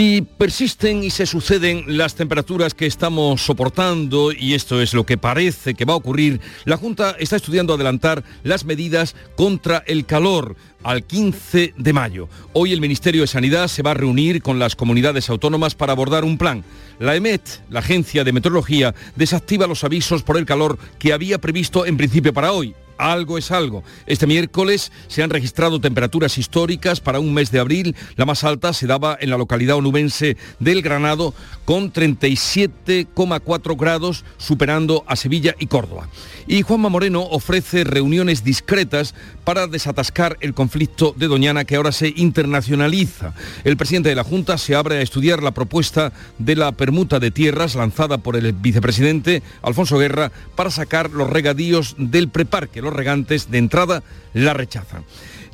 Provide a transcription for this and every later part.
Si persisten y se suceden las temperaturas que estamos soportando, y esto es lo que parece que va a ocurrir, la Junta está estudiando adelantar las medidas contra el calor al 15 de mayo. Hoy el Ministerio de Sanidad se va a reunir con las comunidades autónomas para abordar un plan. La EMET, la Agencia de Meteorología, desactiva los avisos por el calor que había previsto en principio para hoy algo es algo. Este miércoles se han registrado temperaturas históricas para un mes de abril. La más alta se daba en la localidad onubense del Granado con 37,4 grados, superando a Sevilla y Córdoba. Y Juanma Moreno ofrece reuniones discretas para desatascar el conflicto de Doñana que ahora se internacionaliza. El presidente de la Junta se abre a estudiar la propuesta de la permuta de tierras lanzada por el vicepresidente Alfonso Guerra para sacar los regadíos del preparque regantes de entrada la rechazan.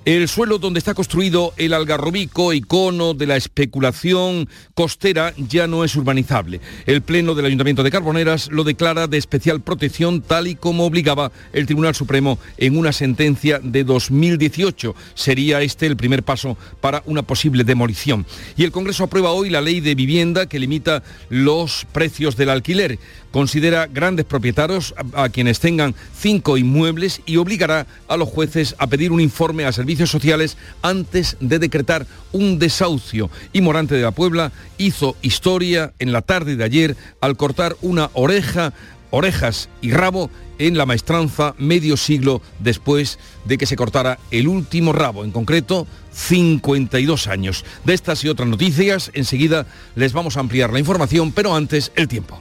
El suelo donde está construido el algarrobico, icono de la especulación costera, ya no es urbanizable. El Pleno del Ayuntamiento de Carboneras lo declara de especial protección tal y como obligaba el Tribunal Supremo en una sentencia de 2018. Sería este el primer paso para una posible demolición. Y el Congreso aprueba hoy la ley de vivienda que limita los precios del alquiler. Considera grandes propietarios a, quienes tengan cinco inmuebles y obligará a los jueces a pedir un informe a servicio sociales antes de decretar un desahucio. Y Morante de la Puebla hizo historia en la tarde de ayer al cortar una oreja, orejas y rabo en la maestranza medio siglo después de que se cortara el último rabo, en concreto 52 años. De estas y otras noticias, enseguida les vamos a ampliar la información, pero antes el tiempo.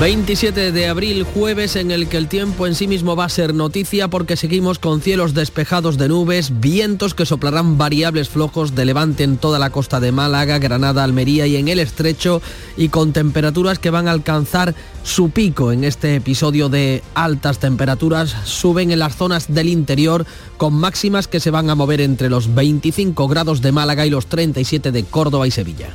27 de abril, jueves en el que el tiempo en sí mismo va a ser noticia porque seguimos con cielos despejados de nubes, vientos que soplarán variables flojos de levante en toda la costa de Málaga, Granada, Almería y en el estrecho y con temperaturas que van a alcanzar su pico en este episodio de altas temperaturas. Suben en las zonas del interior con máximas que se van a mover entre los 25 grados de Málaga y los 37 de Córdoba y Sevilla.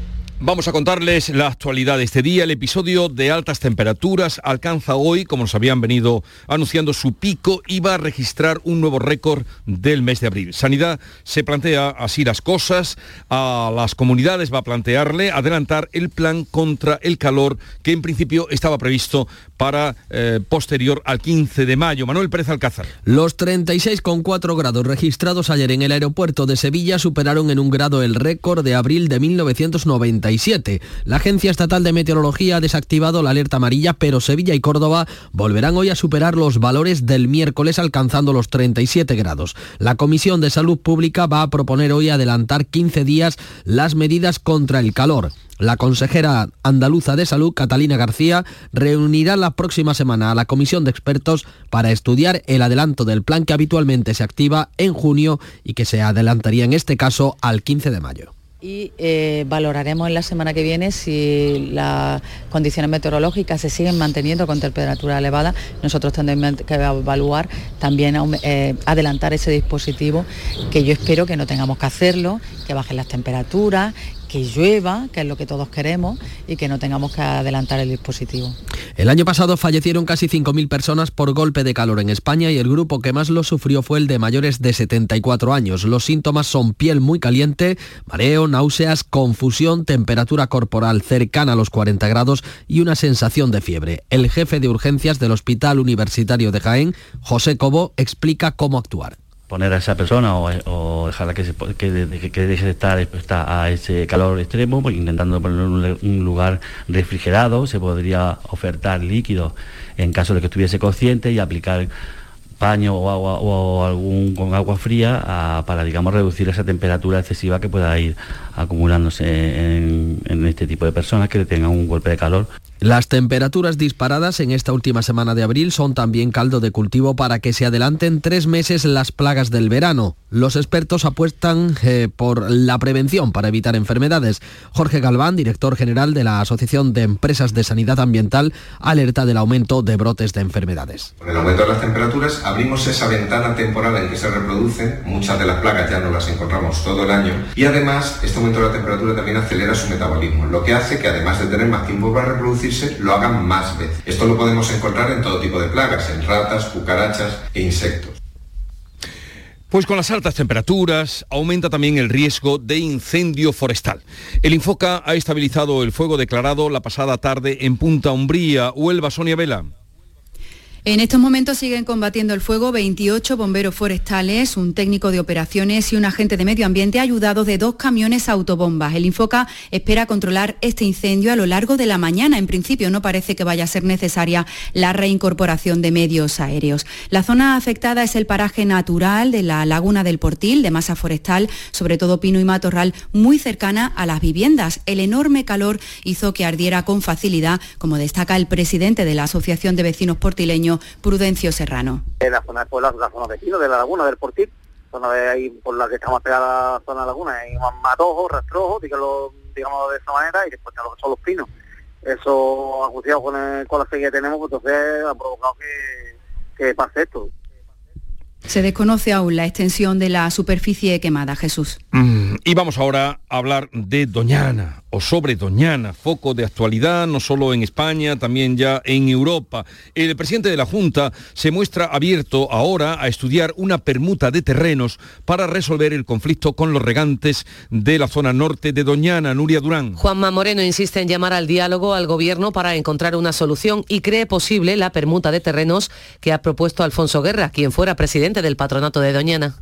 Vamos a contarles la actualidad de este día. El episodio de altas temperaturas alcanza hoy, como nos habían venido anunciando, su pico y va a registrar un nuevo récord del mes de abril. Sanidad se plantea así las cosas. A las comunidades va a plantearle adelantar el plan contra el calor que en principio estaba previsto para eh, posterior al 15 de mayo. Manuel Pérez Alcázar. Los 36,4 grados registrados ayer en el aeropuerto de Sevilla superaron en un grado el récord de abril de 1990 la Agencia Estatal de Meteorología ha desactivado la alerta amarilla, pero Sevilla y Córdoba volverán hoy a superar los valores del miércoles alcanzando los 37 grados. La Comisión de Salud Pública va a proponer hoy adelantar 15 días las medidas contra el calor. La consejera andaluza de salud, Catalina García, reunirá la próxima semana a la comisión de expertos para estudiar el adelanto del plan que habitualmente se activa en junio y que se adelantaría en este caso al 15 de mayo y eh, valoraremos en la semana que viene si las condiciones meteorológicas se siguen manteniendo con temperatura elevada. Nosotros tendremos que evaluar también eh, adelantar ese dispositivo, que yo espero que no tengamos que hacerlo, que bajen las temperaturas, que llueva, que es lo que todos queremos, y que no tengamos que adelantar el dispositivo. El año pasado fallecieron casi 5.000 personas por golpe de calor en España y el grupo que más lo sufrió fue el de mayores de 74 años. Los síntomas son piel muy caliente, mareo, náuseas, confusión, temperatura corporal cercana a los 40 grados y una sensación de fiebre. El jefe de urgencias del Hospital Universitario de Jaén, José Cobo, explica cómo actuar poner a esa persona o, dejarla que, se, que, deje de estar expuesta a ese calor extremo, pues intentando poner un, lugar refrigerado, se podría ofertar líquido en caso de que estuviese consciente y aplicar paño o agua o algún con agua fría para digamos reducir esa temperatura excesiva que pueda ir acumulándose en, en este tipo de personas que tengan un golpe de calor las temperaturas disparadas en esta última semana de abril son también caldo de cultivo para que se adelanten tres meses las plagas del verano. Los expertos apuestan eh, por la prevención para evitar enfermedades. Jorge Galván, director general de la Asociación de Empresas de Sanidad Ambiental, alerta del aumento de brotes de enfermedades. Con el aumento de las temperaturas abrimos esa ventana temporal en que se reproducen, muchas de las plagas ya no las encontramos todo el año y además este aumento de la temperatura también acelera su metabolismo, lo que hace que además de tener más tiempo para reproducir, lo hagan más veces. Esto lo podemos encontrar en todo tipo de plagas, en ratas, cucarachas e insectos. Pues con las altas temperaturas aumenta también el riesgo de incendio forestal. El Infoca ha estabilizado el fuego declarado la pasada tarde en Punta Umbría, Huelva, Sonia Vela. En estos momentos siguen combatiendo el fuego 28 bomberos forestales, un técnico de operaciones y un agente de medio ambiente ayudados de dos camiones autobombas. El Infoca espera controlar este incendio a lo largo de la mañana. En principio no parece que vaya a ser necesaria la reincorporación de medios aéreos. La zona afectada es el paraje natural de la laguna del Portil, de masa forestal, sobre todo pino y matorral, muy cercana a las viviendas. El enorme calor hizo que ardiera con facilidad, como destaca el presidente de la Asociación de Vecinos Portileños, Prudencio Serrano. En la zona, pues, la, la zona vecino de la laguna del Portil, zona de ahí por la que estamos pegada a la zona de la laguna, hay matojos, rastrojos, digamos, digamos de esa manera, y después son los pinos. Eso, asociado con, con la sequía que tenemos, pues entonces ha provocado que, que pase esto. Se desconoce aún la extensión de la superficie quemada, Jesús. Mm, y vamos ahora a hablar de Doñana o sobre Doñana, foco de actualidad no solo en España, también ya en Europa. El presidente de la Junta se muestra abierto ahora a estudiar una permuta de terrenos para resolver el conflicto con los regantes de la zona norte de Doñana, Nuria Durán. Juanma Moreno insiste en llamar al diálogo al gobierno para encontrar una solución y cree posible la permuta de terrenos que ha propuesto Alfonso Guerra, quien fuera presidente del patronato de Doñana.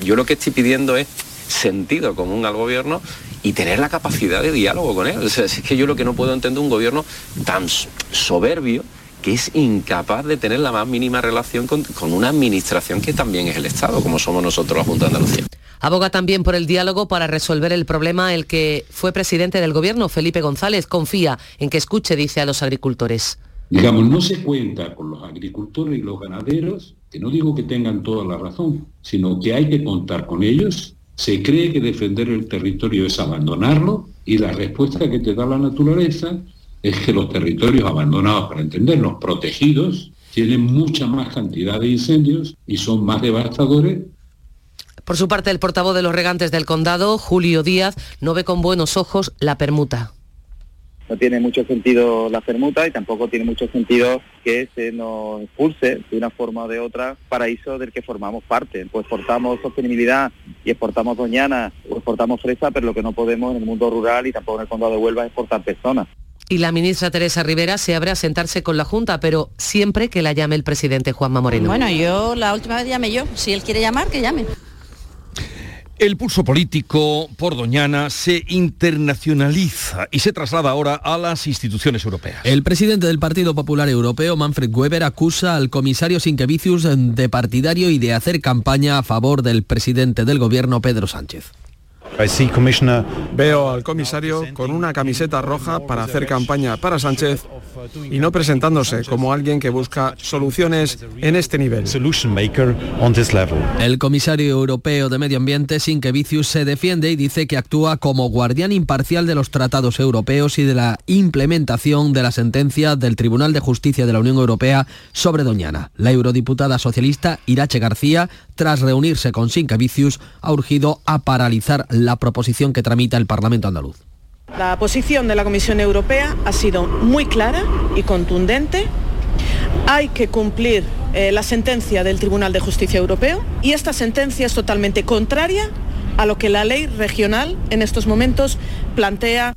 Yo lo que estoy pidiendo es sentido común al gobierno y tener la capacidad de diálogo con él. es que yo lo que no puedo entender un gobierno tan soberbio que es incapaz de tener la más mínima relación con, con, una administración que también es el Estado, como somos nosotros la Junta de Andalucía. Aboga también por el diálogo para resolver el problema el que fue presidente del gobierno, Felipe González, confía en que escuche, dice a los agricultores. Digamos, no se cuenta con los agricultores y los ganaderos, que no digo que tengan toda la razón, sino que hay que contar con ellos se cree que defender el territorio es abandonarlo y la respuesta que te da la naturaleza es que los territorios abandonados, para entenderlos, protegidos, tienen mucha más cantidad de incendios y son más devastadores. Por su parte, el portavoz de los regantes del condado, Julio Díaz, no ve con buenos ojos la permuta no tiene mucho sentido la permuta y tampoco tiene mucho sentido que se nos expulse de una forma o de otra paraíso del que formamos parte. Pues exportamos sostenibilidad y exportamos doñana o exportamos fresa, pero lo que no podemos en el mundo rural y tampoco en el condado de Huelva es exportar personas. Y la ministra Teresa Rivera se abre a sentarse con la Junta, pero siempre que la llame el presidente Juanma Moreno. Bueno, yo la última vez llamé yo. Si él quiere llamar, que llame. El pulso político por Doñana se internacionaliza y se traslada ahora a las instituciones europeas. El presidente del Partido Popular Europeo, Manfred Weber, acusa al comisario Sinkevicius de partidario y de hacer campaña a favor del presidente del gobierno, Pedro Sánchez. Veo al comisario con una camiseta roja para hacer campaña para Sánchez y no presentándose como alguien que busca soluciones en este nivel. El comisario europeo de Medio Ambiente, Sinkevicius, se defiende y dice que actúa como guardián imparcial de los tratados europeos y de la implementación de la sentencia del Tribunal de Justicia de la Unión Europea sobre Doñana. La eurodiputada socialista Irache García, tras reunirse con Sinkevicius, ha urgido a paralizar la proposición que tramita el Parlamento andaluz. La posición de la Comisión Europea ha sido muy clara y contundente. Hay que cumplir eh, la sentencia del Tribunal de Justicia Europeo y esta sentencia es totalmente contraria a lo que la ley regional en estos momentos plantea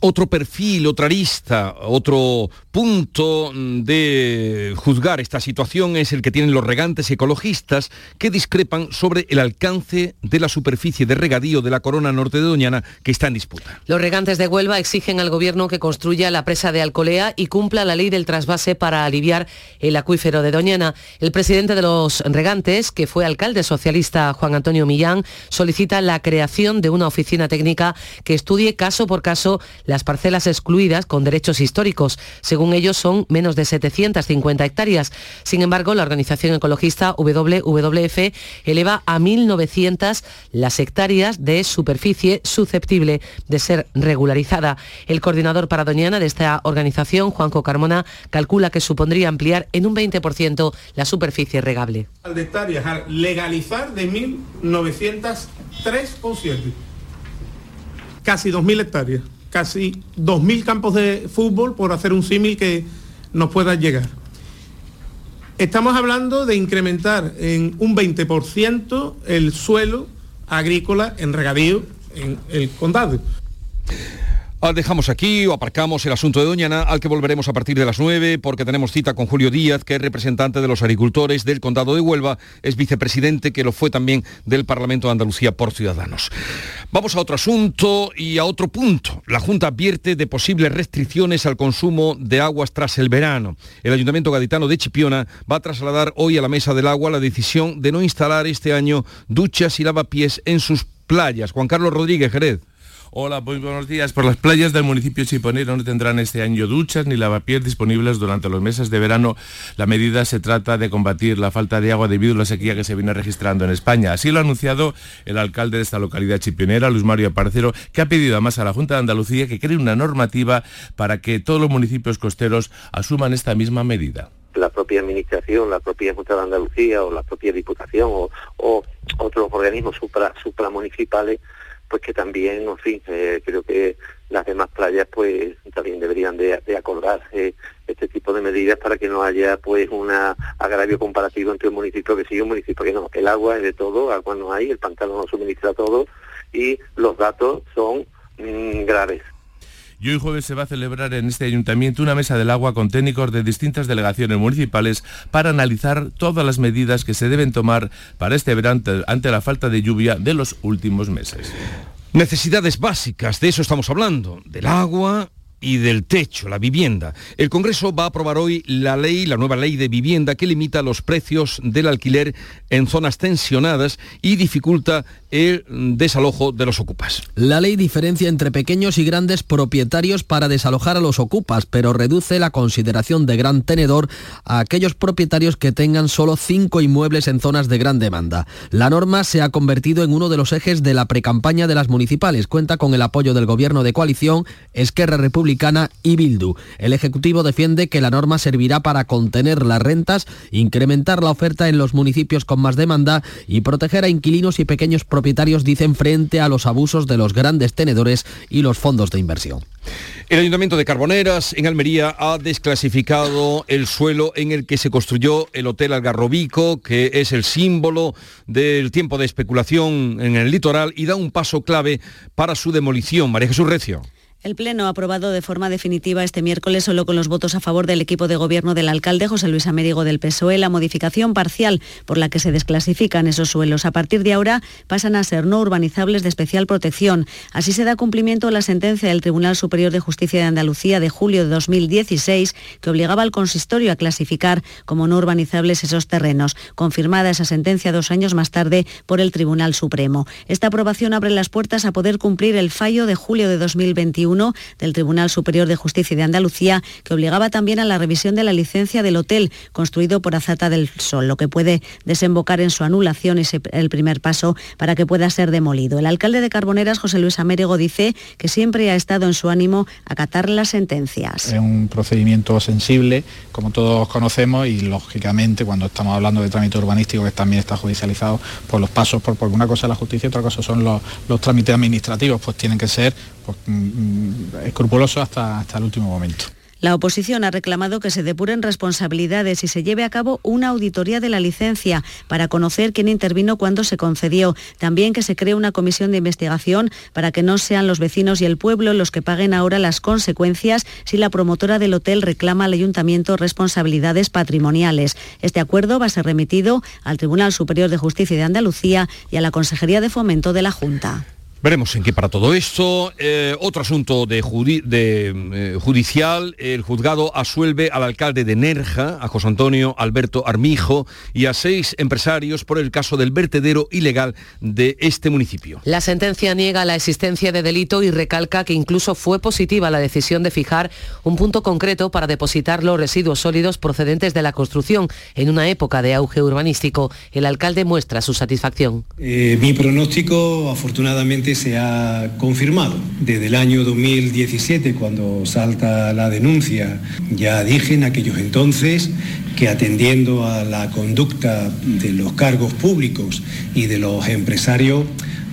otro perfil, otra arista, otro punto de juzgar esta situación es el que tienen los regantes ecologistas que discrepan sobre el alcance de la superficie de regadío de la corona norte de Doñana que está en disputa. Los regantes de Huelva exigen al gobierno que construya la presa de Alcolea y cumpla la ley del trasvase para aliviar el acuífero de Doñana. El presidente de los regantes, que fue alcalde socialista Juan Antonio Millán, solicita la creación de una oficina técnica que estudie caso por caso las parcelas excluidas con derechos históricos. Según ellos son menos de 750 hectáreas. Sin embargo, la organización ecologista WWF eleva a 1.900 las hectáreas de superficie susceptible de ser regularizada. El coordinador para Doñana de esta organización, Juanco Carmona, calcula que supondría ampliar en un 20% la superficie regable. De hectáreas al legalizar de 1.903,7. Casi 2.000 hectáreas casi 2.000 campos de fútbol, por hacer un símil que nos pueda llegar. Estamos hablando de incrementar en un 20% el suelo agrícola en regadío en el condado. Ah, dejamos aquí o aparcamos el asunto de Doñana, al que volveremos a partir de las 9, porque tenemos cita con Julio Díaz, que es representante de los agricultores del Condado de Huelva, es vicepresidente, que lo fue también del Parlamento de Andalucía por Ciudadanos. Vamos a otro asunto y a otro punto. La Junta advierte de posibles restricciones al consumo de aguas tras el verano. El Ayuntamiento Gaditano de Chipiona va a trasladar hoy a la Mesa del Agua la decisión de no instalar este año duchas y lavapiés en sus playas. Juan Carlos Rodríguez Jerez. Hola, muy buenos días. Por las playas del municipio chiponero no tendrán este año duchas ni lavapiés disponibles durante los meses de verano. La medida se trata de combatir la falta de agua debido a la sequía que se viene registrando en España. Así lo ha anunciado el alcalde de esta localidad chipionera, Luis Mario Aparcero, que ha pedido además a la Junta de Andalucía que cree una normativa para que todos los municipios costeros asuman esta misma medida la propia administración, la propia Junta de Andalucía o la propia Diputación o, otros organismos supra, supramunicipales pues que también, en fin, eh, creo que las demás playas pues también deberían de, acordarse este tipo de medidas para que no haya pues un agravio comparativo entre un municipio que sí y un municipio que no. El agua es de todo, agua no hay, el pantano no suministra todo y los datos son mm, graves. Y hoy jueves se va a celebrar en este ayuntamiento una mesa del agua con técnicos de distintas delegaciones municipales para analizar todas las medidas que se deben tomar para este verano ante la falta de lluvia de los últimos meses. Necesidades básicas, de eso estamos hablando, del agua, y del techo, la vivienda. El Congreso va a aprobar hoy la ley, la nueva ley de vivienda que limita los precios del alquiler en zonas tensionadas y dificulta el desalojo de los ocupas. La ley diferencia entre pequeños y grandes propietarios para desalojar a los ocupas, pero reduce la consideración de gran tenedor a aquellos propietarios que tengan solo cinco inmuebles en zonas de gran demanda. La norma se ha convertido en uno de los ejes de la precampaña de las municipales. Cuenta con el apoyo del Gobierno de coalición, Esquerra Y Bildu. El Ejecutivo defiende que la norma servirá para contener las rentas, incrementar la oferta en los municipios con más demanda y proteger a inquilinos y pequeños propietarios propietarios dicen frente a los abusos de los grandes tenedores y los fondos de inversión. El Ayuntamiento de Carboneras, en Almería, ha desclasificado el suelo en el que se construyó el Hotel Algarrobico, que es el símbolo del tiempo de especulación en el litoral y da un paso clave para su demolición. María Jesús Recio. El Pleno ha aprobado de forma definitiva este miércoles, solo con los votos a favor del equipo de gobierno del alcalde José Luis Amérigo del PSOE, la modificación parcial por la que se desclasifican esos suelos. A partir de ahora pasan a ser no urbanizables de especial protección. Así se da cumplimiento a la sentencia del Tribunal Superior de Justicia de Andalucía de julio de 2016 que obligaba al consistorio a clasificar como no urbanizables esos terrenos, confirmada esa sentencia dos años más tarde por el Tribunal Supremo. Esta aprobación abre las puertas a poder cumplir el fallo de julio de 2021 del Tribunal Superior de Justicia de Andalucía, que obligaba también a la revisión de la licencia del hotel construido por Azata del Sol, lo que puede desembocar en su anulación es el primer paso para que pueda ser demolido. El alcalde de Carboneras, José Luis Américo, dice que siempre ha estado en su ánimo acatar las sentencias. Es un procedimiento sensible, como todos conocemos, y lógicamente cuando estamos hablando de trámite urbanístico que también está judicializado, pues los pasos, por, porque una cosa es la justicia y otra cosa son los trámites administrativos, pues tienen que ser pues, mm, mm, escrupuloso hasta, hasta el último momento. La oposición ha reclamado que se depuren responsabilidades y se lleve a cabo una auditoría de la licencia para conocer quién intervino cuando se concedió. También que se cree una comisión de investigación para que no sean los vecinos y el pueblo los que paguen ahora las consecuencias si la promotora del hotel reclama al ayuntamiento responsabilidades patrimoniales. Este acuerdo va a ser remitido al Tribunal Superior de Justicia de Andalucía y a la Consejería de Fomento de la Junta. Veremos en qué para todo esto. Eh, otro asunto de, de eh, judicial. El juzgado asuelve al alcalde de Nerja, a José Antonio Alberto Armijo, y a seis empresarios por el caso del vertedero ilegal de este municipio. La sentencia niega la existencia de delito y recalca que incluso fue positiva la decisión de fijar un punto concreto para depositar los residuos sólidos procedentes de la construcción en una época de auge urbanístico. El alcalde muestra su satisfacción. Eh, mi pronóstico, afortunadamente, se ha confirmado. Desde el año 2017, cuando salta la denuncia, ya dije en aquellos entonces que atendiendo a la conducta de los cargos públicos y de los empresarios,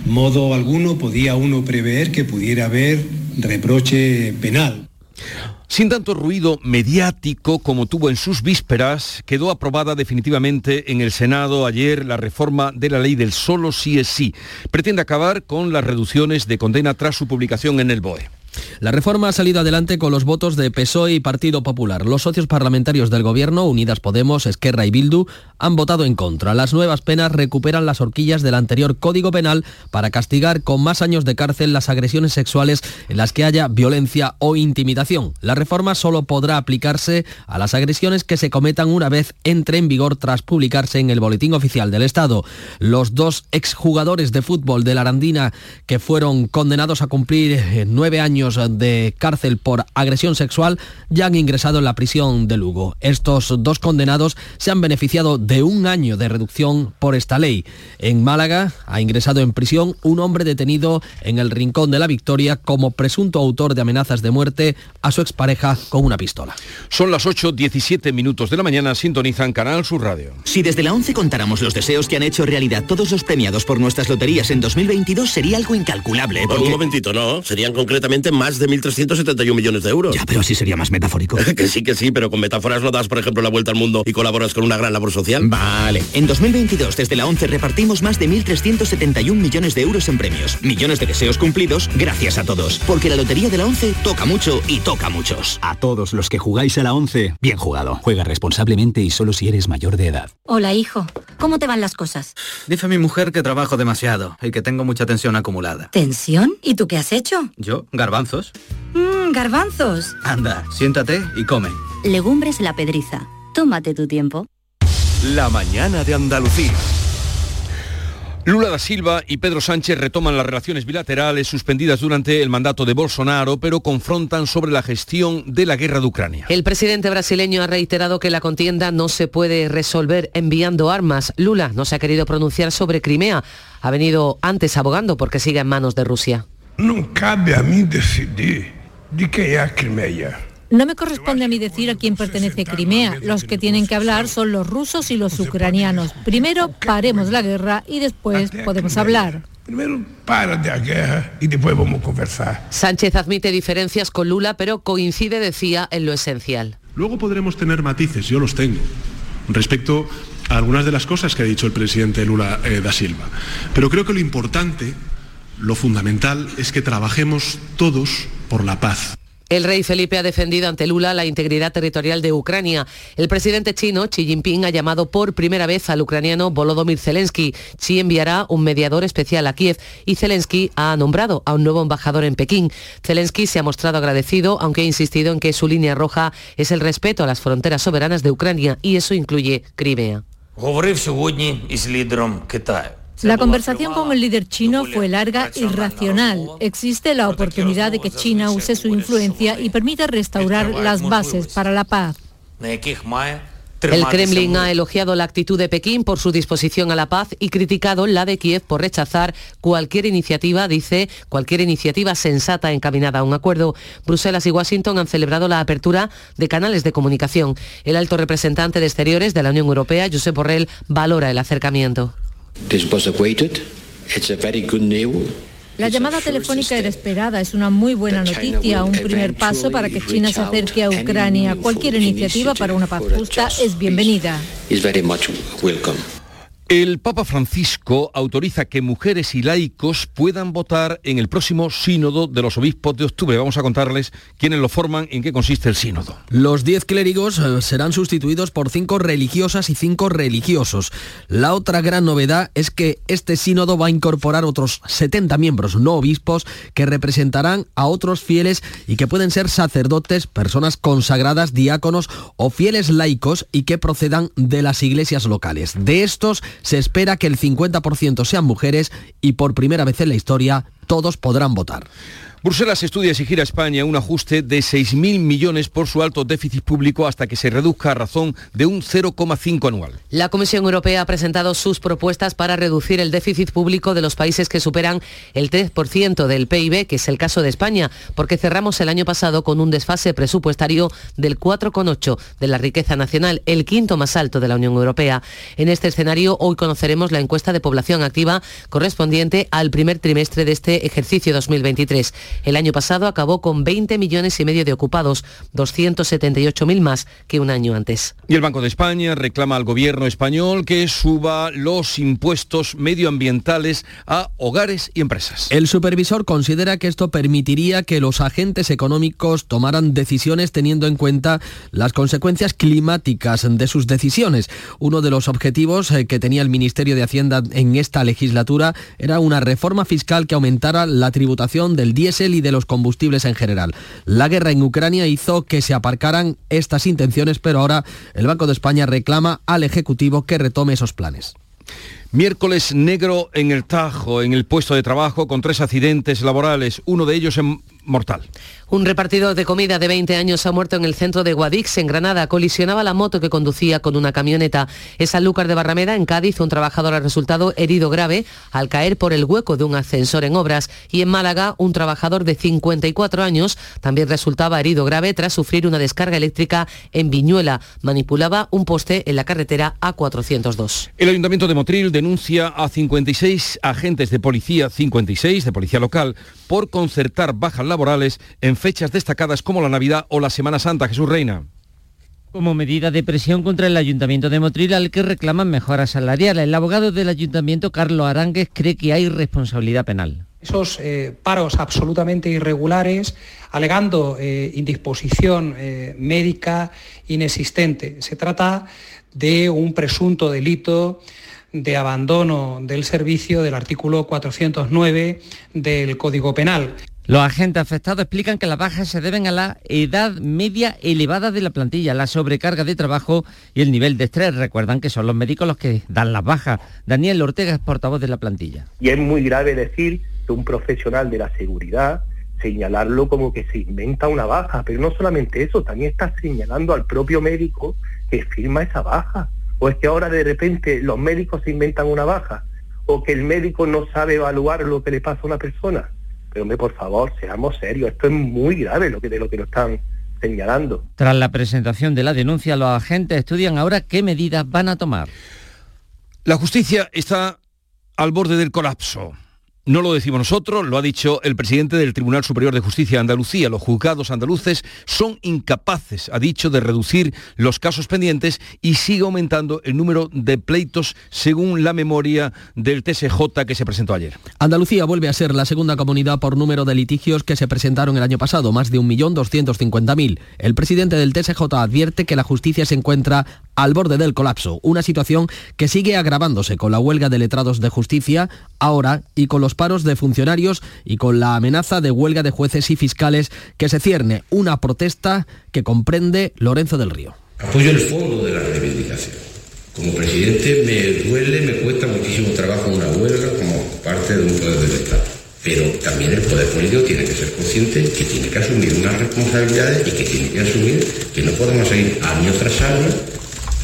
modo alguno podía uno prever que pudiera haber reproche penal. Sin tanto ruido mediático como tuvo en sus vísperas, quedó aprobada definitivamente en el Senado ayer la reforma de la ley del solo sí es sí. Pretende acabar con las reducciones de condena tras su publicación en el BOE. La reforma ha salido adelante con los votos de PSOE y Partido Popular. Los socios parlamentarios del Gobierno, Unidas Podemos, Esquerra y Bildu, han votado en contra. Las nuevas penas recuperan las horquillas del anterior Código Penal para castigar con más años de cárcel las agresiones sexuales en las que haya violencia o intimidación. La reforma solo podrá aplicarse a las agresiones que se cometan una vez entre en vigor tras publicarse en el Boletín Oficial del Estado. Los dos exjugadores de fútbol de la Arandina que fueron condenados a cumplir eh, nueve años de cárcel por agresión sexual ya han ingresado en la prisión de Lugo. Estos dos condenados se han beneficiado de un año de reducción por esta ley. En Málaga ha ingresado en prisión un hombre detenido en el Rincón de la Victoria como presunto autor de amenazas de muerte a su expareja con una pistola. Son las 8.17 minutos de la mañana, sintonizan Canal Sur Radio. Si desde la 11 contáramos los deseos que han hecho realidad todos los premiados por nuestras loterías en 2022 sería algo incalculable. Un momentito, no. Serían concretamente más de 1.371 millones de euros. Ya, pero así sería más metafórico. que sí, que sí, pero con metáforas no das, por ejemplo, la vuelta al mundo y colaboras con una gran labor social. Vale. En 2022, desde la 11, repartimos más de 1.371 millones de euros en premios. Millones de deseos cumplidos, gracias a todos. Porque la Lotería de la 11 toca mucho y toca muchos. A todos los que jugáis a la 11, bien jugado. Juega responsablemente y solo si eres mayor de edad. Hola, hijo. ¿Cómo te van las cosas? Dice mi mujer que trabajo demasiado y que tengo mucha tensión acumulada. ¿Tensión? ¿Y tú qué has hecho? Yo, garbanzos. Mmm, garbanzos. Anda, siéntate y come. Legumbres la pedriza. Tómate tu tiempo. La mañana de Andalucía. Lula da Silva y Pedro Sánchez retoman las relaciones bilaterales suspendidas durante el mandato de Bolsonaro, pero confrontan sobre la gestión de la guerra de Ucrania. El presidente brasileño ha reiterado que la contienda no se puede resolver enviando armas. Lula no se ha querido pronunciar sobre Crimea. Ha venido antes abogando porque sigue en manos de Rusia. No cabe a mí decidir de qué es Crimea. No me corresponde a mí decir a quién pertenece Crimea. Los que tienen que hablar son los rusos y los ucranianos. Primero paremos la guerra y después podemos hablar. Primero para de la guerra y después vamos a conversar. Sánchez admite diferencias con Lula, pero coincide, decía, en lo esencial. Luego podremos tener matices, yo los tengo, respecto a algunas de las cosas que ha dicho el presidente Lula eh, da Silva. Pero creo que lo importante, lo fundamental, es que trabajemos todos por la paz. El rey Felipe ha defendido ante Lula la integridad territorial de Ucrania. El presidente chino, Xi Jinping, ha llamado por primera vez al ucraniano Volodymyr Zelensky. Xi enviará un mediador especial a Kiev y Zelensky ha nombrado a un nuevo embajador en Pekín. Zelensky se ha mostrado agradecido, aunque ha insistido en que su línea roja es el respeto a las fronteras soberanas de Ucrania y eso incluye Crimea. La conversación con el líder chino fue larga y racional. Existe la oportunidad de que China use su influencia y permita restaurar las bases para la paz. El Kremlin ha elogiado la actitud de Pekín por su disposición a la paz y criticado la de Kiev por rechazar cualquier iniciativa, dice, cualquier iniciativa sensata encaminada a un acuerdo. Bruselas y Washington han celebrado la apertura de canales de comunicación. El alto representante de Exteriores de la Unión Europea, Josep Borrell, valora el acercamiento. La llamada telefónica era esperada, es una muy buena noticia, un primer paso para que China se acerque a Ucrania. Cualquier iniciativa para una paz justa es bienvenida. El Papa Francisco autoriza que mujeres y laicos puedan votar en el próximo sínodo de los obispos de octubre. Vamos a contarles quiénes lo forman, en qué consiste el sínodo. Los diez clérigos eh, serán sustituidos por cinco religiosas y cinco religiosos. La otra gran novedad es que este sínodo va a incorporar otros 70 miembros no obispos que representarán a otros fieles y que pueden ser sacerdotes, personas consagradas, diáconos o fieles laicos y que procedan de las iglesias locales. De estos se espera que el 50% sean mujeres y por primera vez en la historia todos podrán votar. Bruselas estudia exigir a España un ajuste de 6.000 millones por su alto déficit público hasta que se reduzca a razón de un 0,5 anual. La Comisión Europea ha presentado sus propuestas para reducir el déficit público de los países que superan el 3% del PIB, que es el caso de España, porque cerramos el año pasado con un desfase presupuestario del 4,8 de la riqueza nacional, el quinto más alto de la Unión Europea. En este escenario, hoy conoceremos la encuesta de población activa correspondiente al primer trimestre de este ejercicio 2023. El año pasado acabó con 20 millones y medio de ocupados, 278.000 más que un año antes. Y el Banco de España reclama al gobierno español que suba los impuestos medioambientales a hogares y empresas. El supervisor considera que esto permitiría que los agentes económicos tomaran decisiones teniendo en cuenta las consecuencias climáticas de sus decisiones. Uno de los objetivos eh, que tenía el Ministerio de Hacienda en esta legislatura era una reforma fiscal que aumentara la tributación del y de los combustibles en general. La guerra en Ucrania hizo que se aparcaran estas intenciones, pero ahora el Banco de España reclama al Ejecutivo que retome esos planes. Miércoles negro en el Tajo, en el puesto de trabajo, con tres accidentes laborales, uno de ellos en mortal. Un repartidor de comida de 20 años ha muerto en el centro de Guadix, en Granada. Colisionaba la moto que conducía con una camioneta. En Sanlúcar de Barrameda, en Cádiz, un trabajador ha resultado herido grave al caer por el hueco de un ascensor en obras. Y en Málaga, un trabajador de 54 años también resultaba herido grave tras sufrir una descarga eléctrica en Viñuela. Manipulaba un poste en la carretera A402. El Ayuntamiento de Motril denuncia a 56 agentes de policía, 56 de policía local, por concertar bajas laborales en fechas destacadas como la Navidad o la Semana Santa. Jesús Reina como medida de presión contra el Ayuntamiento de Motril al que reclaman mejoras salariales. El abogado del Ayuntamiento, Carlos Aránguez, cree que hay responsabilidad penal. Esos eh, paros absolutamente irregulares, alegando eh, indisposición eh, médica inexistente. Se trata de un presunto delito de abandono del servicio del artículo 409 del Código Penal. Los agentes afectados explican que las bajas se deben a la edad media elevada de la plantilla, la sobrecarga de trabajo y el nivel de estrés. Recuerdan que son los médicos los que dan las bajas. Daniel Ortega es portavoz de la plantilla. Y es muy grave decir que un profesional de la seguridad señalarlo como que se inventa una baja, pero no solamente eso, también está señalando al propio médico que firma esa baja. O es que ahora de repente los médicos se inventan una baja, o que el médico no sabe evaluar lo que le pasa a una persona pero hombre, por favor, seamos serios, esto es muy grave lo que, de lo que lo están señalando. Tras la presentación de la denuncia, los agentes estudian ahora qué medidas van a tomar. La justicia está al borde del colapso. No lo decimos nosotros, lo ha dicho el presidente del Tribunal Superior de Justicia de Andalucía. Los juzgados andaluces son incapaces, ha dicho, de reducir los casos pendientes y sigue aumentando el número de pleitos según la memoria del TSJ que se presentó ayer. Andalucía vuelve a ser la segunda comunidad por número de litigios que se presentaron el año pasado, más de 1.250.000. El presidente del TSJ advierte que la justicia se encuentra al borde del colapso, una situación que sigue agravándose con la huelga de letrados de justicia ahora y con los paros de funcionarios y con la amenaza de huelga de jueces y fiscales que se cierne una protesta que comprende Lorenzo del Río. Apoyo el fondo de la reivindicación. Como presidente me duele, me cuesta muchísimo trabajo una huelga como parte de un poder del Estado. Pero también el poder político tiene que ser consciente que tiene que asumir unas responsabilidades y que tiene que asumir que no podemos seguir año tras año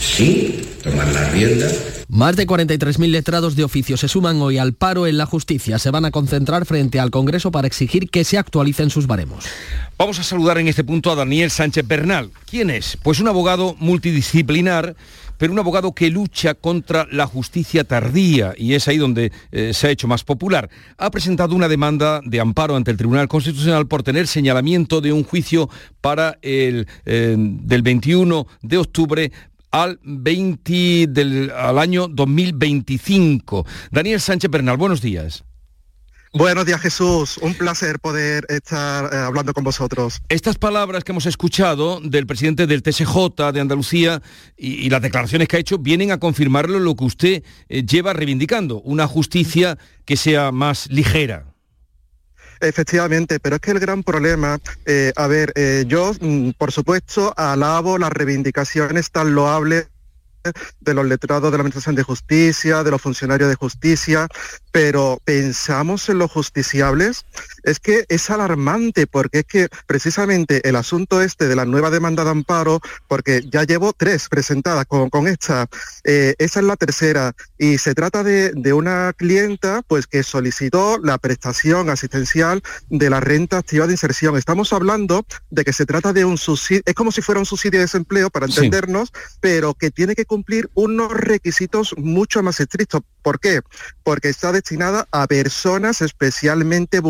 sin tomar la rienda Más de 43.000 letrados de oficio se suman hoy al paro en la justicia. Se van a concentrar frente al Congreso para exigir que se actualicen sus baremos. Vamos a saludar en este punto a Daniel Sánchez Bernal. ¿Quién es? Pues un abogado multidisciplinar pero un abogado que lucha contra la justicia tardía, y es ahí donde eh, se ha hecho más popular. Ha presentado una demanda de amparo ante el Tribunal Constitucional por tener señalamiento de un juicio para el eh, del 21 de octubre al 20 del al año 2025. Daniel Sánchez Bernal, buenos días. Buenos días Jesús, un placer poder estar eh, hablando con vosotros. Estas palabras que hemos escuchado del presidente del TSJ de Andalucía y, las declaraciones que ha hecho vienen a confirmarlo lo que usted eh, lleva reivindicando, una justicia que sea más ligera. Efectivamente, pero es que el gran problema, eh, a ver, yo mm, por supuesto alabo las reivindicaciones tan loables de los letrados de la Administración de Justicia, de los funcionarios de justicia, pero pensamos en los justiciables, es que es alarmante porque es que precisamente el asunto este de la nueva demanda de amparo, porque ya llevo tres presentadas con, con esta, eh, esa es la tercera y se trata de, de, una clienta pues que solicitó la prestación asistencial de la renta activa de inserción. Estamos hablando de que se trata de un subsidio, es como si fuera un subsidio de desempleo para entendernos, pero que tiene que cumplir unos requisitos mucho más estrictos. ¿Por qué? Porque está destinada a personas especialmente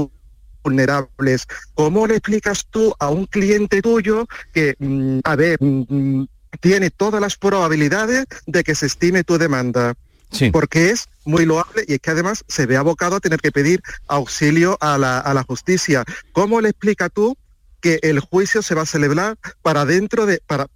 vulnerables. ¿Cómo le explicas tú a un cliente tuyo que, mm, a ver, mm, mm, tiene todas las probabilidades de que se estime tu demanda? Sí. Porque es muy loable y es que además se ve abocado a tener que pedir auxilio a la, a la justicia. ¿Cómo le explica tú que el juicio se va a celebrar para dentro de, para,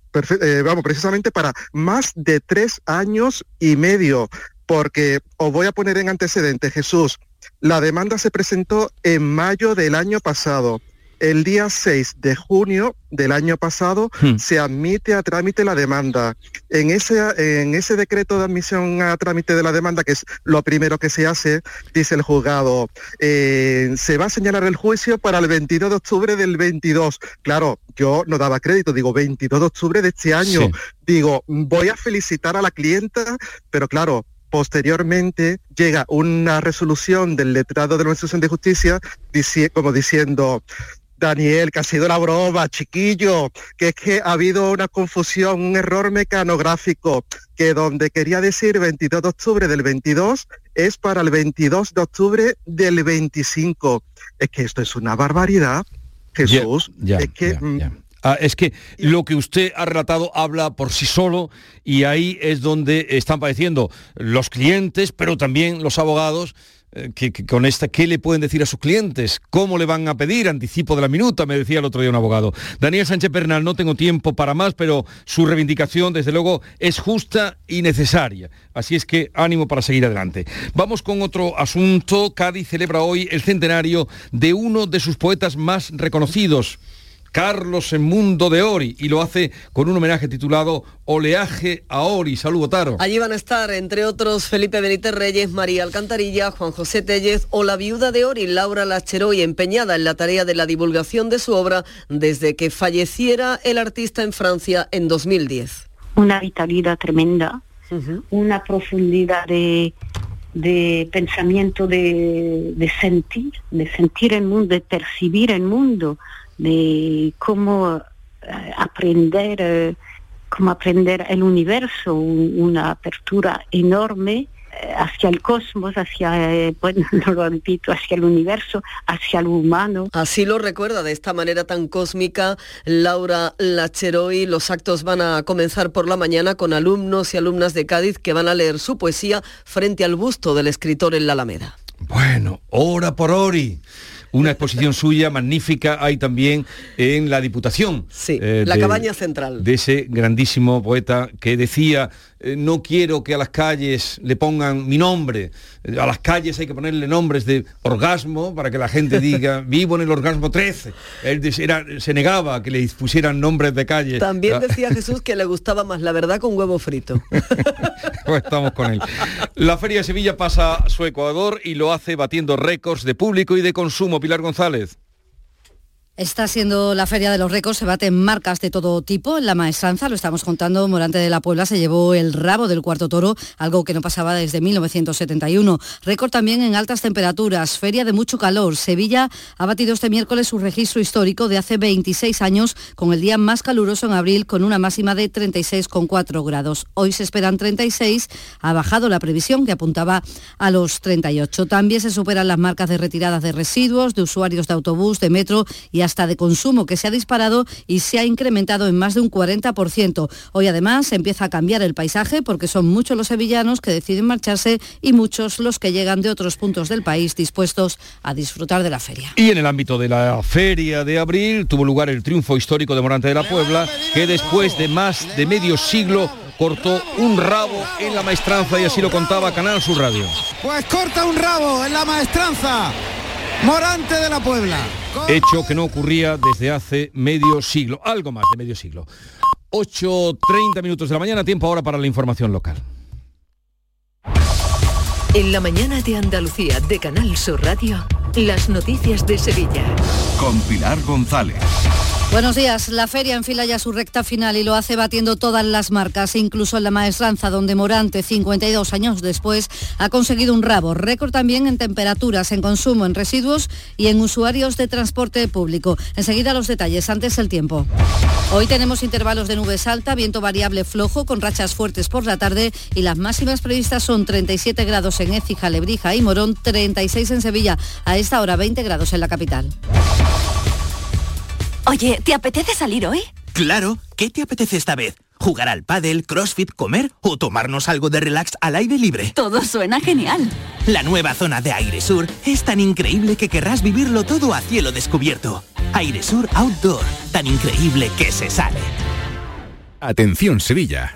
eh, vamos, precisamente para más de tres años y medio, porque os voy a poner en antecedente, Jesús, la demanda se presentó en mayo del año pasado el día 6 de junio del año pasado hmm. se admite a trámite la demanda. En ese, en ese decreto de admisión a trámite de la demanda, que es lo primero que se hace, dice el juzgado, eh, se va a señalar el juicio para el 22 de octubre del 22. Claro, yo no daba crédito, digo 22 de octubre de este año. Digo, voy a felicitar a la clienta, pero claro, Posteriormente llega una resolución del letrado de la Administración de Justicia como diciendo, Daniel, que ha sido la broma, chiquillo, que es que ha habido una confusión, un error mecanográfico, que donde quería decir 22 de octubre del 22 es para el 22 de octubre del 25. Es que esto es una barbaridad, Jesús. es que... Mm, ah, es que lo que usted ha relatado habla por sí solo y ahí es donde están padeciendo los clientes, pero también los abogados eh, que, con esta, ¿qué le pueden decir a sus clientes? ¿Cómo le van a pedir? Anticipo de la minuta, me decía el otro día un abogado. Daniel Sánchez Bernal, no tengo tiempo para más, pero su reivindicación, desde luego, es justa y necesaria. Así es que ánimo para seguir adelante. Vamos con otro asunto. Cádiz celebra hoy el centenario de uno de sus poetas más reconocidos. Carlos en Mundo de Ori y lo hace con un homenaje titulado Oleaje a Ori. Saludo, Taro. Allí van a estar, entre otros, Felipe Benítez Reyes, María Alcantarilla, Juan José Tellez o la viuda de Ori, Laura Lacheroy, empeñada en la tarea de la divulgación de su obra desde que falleciera el artista en Francia en 2010. Una vitalidad tremenda, una profundidad de, pensamiento, de, de sentir, de sentir el mundo, de percibir el mundo de cómo eh, aprender, eh, cómo aprender el universo, una apertura enorme eh, hacia el cosmos, hacia, bueno, no lo repito, hacia el universo, hacia lo humano. Así lo recuerda de esta manera tan cósmica Laura Lacheroy. Los actos van a comenzar por la mañana con alumnos y alumnas de Cádiz que van a leer su poesía frente al busto del escritor en la Alameda. Bueno, hora por ori una exposición suya magnífica hay también en la Diputación. Sí, eh, la cabaña central. De ese grandísimo poeta que decía, eh, no quiero que a las calles le pongan mi nombre, eh, a las calles hay que ponerle nombres de orgasmo para que la gente diga, vivo en el orgasmo 13. Él se negaba a que le pusieran nombres de calles. También decía Jesús que le gustaba más la verdad con huevo frito. pues estamos con él. La Feria de Sevilla pasa a su Ecuador y lo hace batiendo récords de público y de consumo. Pilar González. Está siendo la Feria de los Récords, se baten marcas de todo tipo. En la maestranza, lo estamos contando, Morante de la Puebla se llevó el rabo del cuarto toro, algo que no pasaba desde 1971. Récord también en altas temperaturas, feria de mucho calor. Sevilla ha batido este miércoles su registro histórico de hace 26 años, con el día más caluroso en abril, con una máxima de 36,4 grados. Hoy se esperan 36, ha bajado la previsión que apuntaba a los 38. También se superan las marcas de retiradas de residuos, de usuarios de autobús, de metro y hasta de consumo que se ha disparado y se ha incrementado en más de un 40%. Hoy además empieza a cambiar el paisaje porque son muchos los sevillanos que deciden marcharse y muchos los que llegan de otros puntos del país dispuestos a disfrutar de la feria. Y en el ámbito de la feria de abril tuvo lugar el triunfo histórico de Morante de la Puebla, que después de más de medio siglo cortó un rabo en la maestranza y así lo contaba Canal Sur Radio. Pues corta un rabo en la maestranza. Morante de la Puebla. Hecho que no ocurría desde hace medio siglo, algo más de medio siglo. 8.30 minutos de la mañana, tiempo ahora para la información local. En la mañana de Andalucía de Canal Sur Radio, las noticias de Sevilla. Con Pilar González. Buenos días. La feria enfila ya su recta final y lo hace batiendo todas las marcas, incluso en la maestranza, donde Morante, 52 años después, ha conseguido un rabo. Récord también en temperaturas, en consumo, en residuos y en usuarios de transporte público. Enseguida los detalles, antes el tiempo. Hoy tenemos intervalos de nubes alta, viento variable flojo, con rachas fuertes por la tarde y las máximas previstas son 37 grados en Écija, Lebrija y Morón, 36 en Sevilla. A esta hora 20 grados en la capital. Oye, ¿te apetece salir hoy? Claro, ¿qué te apetece esta vez? ¿Jugar al pádel, crossfit, comer o tomarnos algo de relax al aire libre? Todo suena genial. La nueva zona de Aire Sur es tan increíble que querrás vivirlo todo a cielo descubierto. Aire Sur Outdoor, tan increíble que se sale. Atención Sevilla.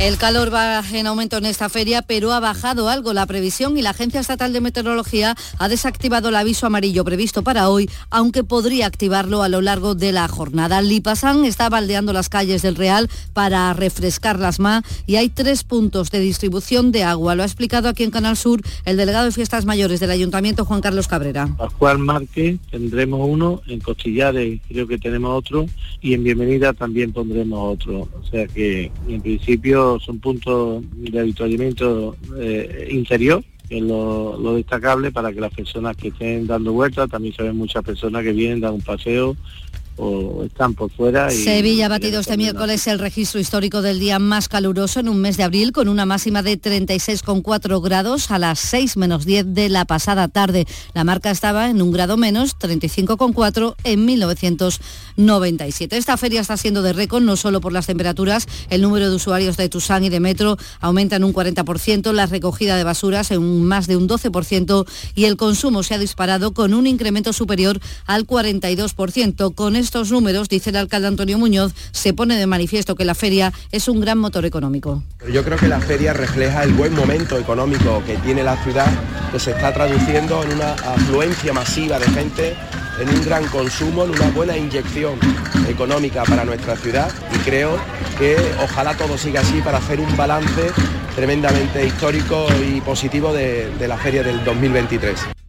El calor va en aumento en esta feria, pero ha bajado algo la previsión y la Agencia Estatal de Meteorología ha desactivado el aviso amarillo previsto para hoy, aunque podría activarlo a lo largo de la jornada. Lipasan está baldeando las calles del Real para refrescarlas más y hay tres puntos de distribución de agua. Lo ha explicado aquí en Canal Sur el delegado de Fiestas Mayores del Ayuntamiento, Juan Carlos Cabrera. Pascual Márquez tendremos uno, en Costillares creo que tenemos otro y en Bienvenida también pondremos otro. O sea que en principio son puntos de avituallamiento eh, interior que es lo, lo, destacable para que las personas que estén dando vueltas, también se ven muchas personas que vienen, dan un paseo o están por fuera. Y, Sevilla ha batido este miércoles el registro histórico del día más caluroso en un mes de abril con una máxima de 36,4 grados a las 6 menos 10 de la pasada tarde. La marca estaba en un grado menos, 35,4 en 1997. Esta feria está siendo de récord no solo por las temperaturas, el número de usuarios de Tusán y de Metro aumenta en un 40%, la recogida de basuras en un más de un 12% y el consumo se ha disparado con un incremento superior al 42%. Con estos números, dice el alcalde Antonio Muñoz, se pone de manifiesto que la feria es un gran motor económico. Yo creo que la feria refleja el buen momento económico que tiene la ciudad, que se está traduciendo en una afluencia masiva de gente, en un gran consumo, en una buena inyección económica para nuestra ciudad y creo que ojalá todo siga así para hacer un balance tremendamente histórico y positivo de, la feria del 2023.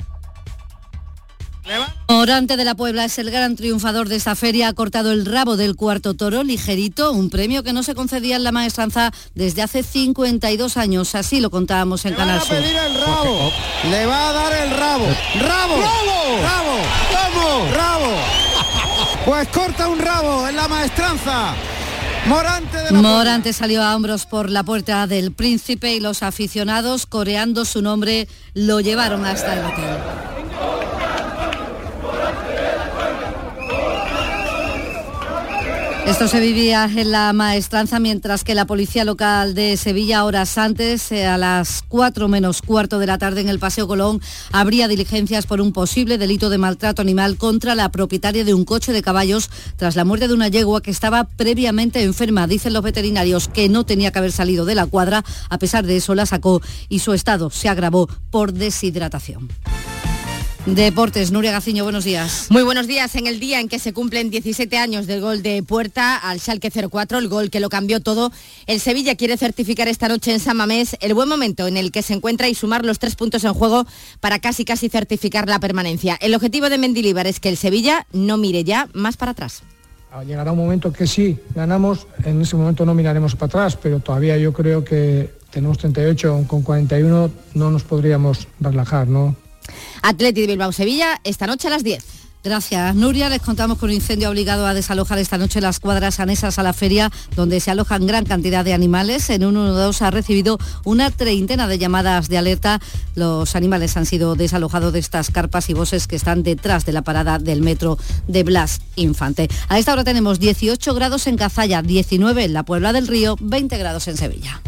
Morante de la Puebla es el gran triunfador de esta feria, ha cortado el rabo del cuarto toro ligerito, un premio que no se concedía en la maestranza desde hace 52 años, así lo contábamos en Le Canal va a Sur. pedir el rabo, le va a dar el rabo, rabo, ¡Rabo! rabo, rabo. Pues corta un rabo en la maestranza. Morante de la Morante salió a hombros por la puerta del príncipe y los aficionados, coreando su nombre, lo llevaron hasta el hotel. Esto se vivía en la maestranza mientras que la policía local de Sevilla horas antes, eh, a las 4 menos cuarto de la tarde en el Paseo Colón, habría diligencias por un posible delito de maltrato animal contra la propietaria de un coche de caballos tras la muerte de una yegua que estaba previamente enferma. Dicen los veterinarios que no tenía que haber salido de la cuadra, a pesar de eso la sacó y su estado se agravó por deshidratación. Deportes, Nuria Gaciño, buenos días. Muy buenos días. En el día en que se cumplen 17 años del gol de Puerta al Schalke 04, el gol que lo cambió todo, el Sevilla quiere certificar esta noche en San Mamés el buen momento en el que se encuentra y sumar los tres puntos en juego para casi casi certificar la permanencia. El objetivo de Mendilibar es que el Sevilla no mire ya más para atrás. Llegará un momento que sí, ganamos, en ese momento no miraremos para atrás, pero todavía yo creo que tenemos 38 con 41, no nos podríamos relajar, ¿no? Atleti de Bilbao Sevilla esta noche a las 10. Gracias, Nuria. Les contamos con un incendio obligado a desalojar esta noche las cuadras anesas a la feria, donde se alojan gran cantidad de animales. En 112 ha recibido una treintena de llamadas de alerta. Los animales han sido desalojados de estas carpas y bosses que están detrás de la parada del metro de Blas Infante. A esta hora tenemos 18 grados en Cazalla, 19 en la Puebla del Río, 20 grados en Sevilla.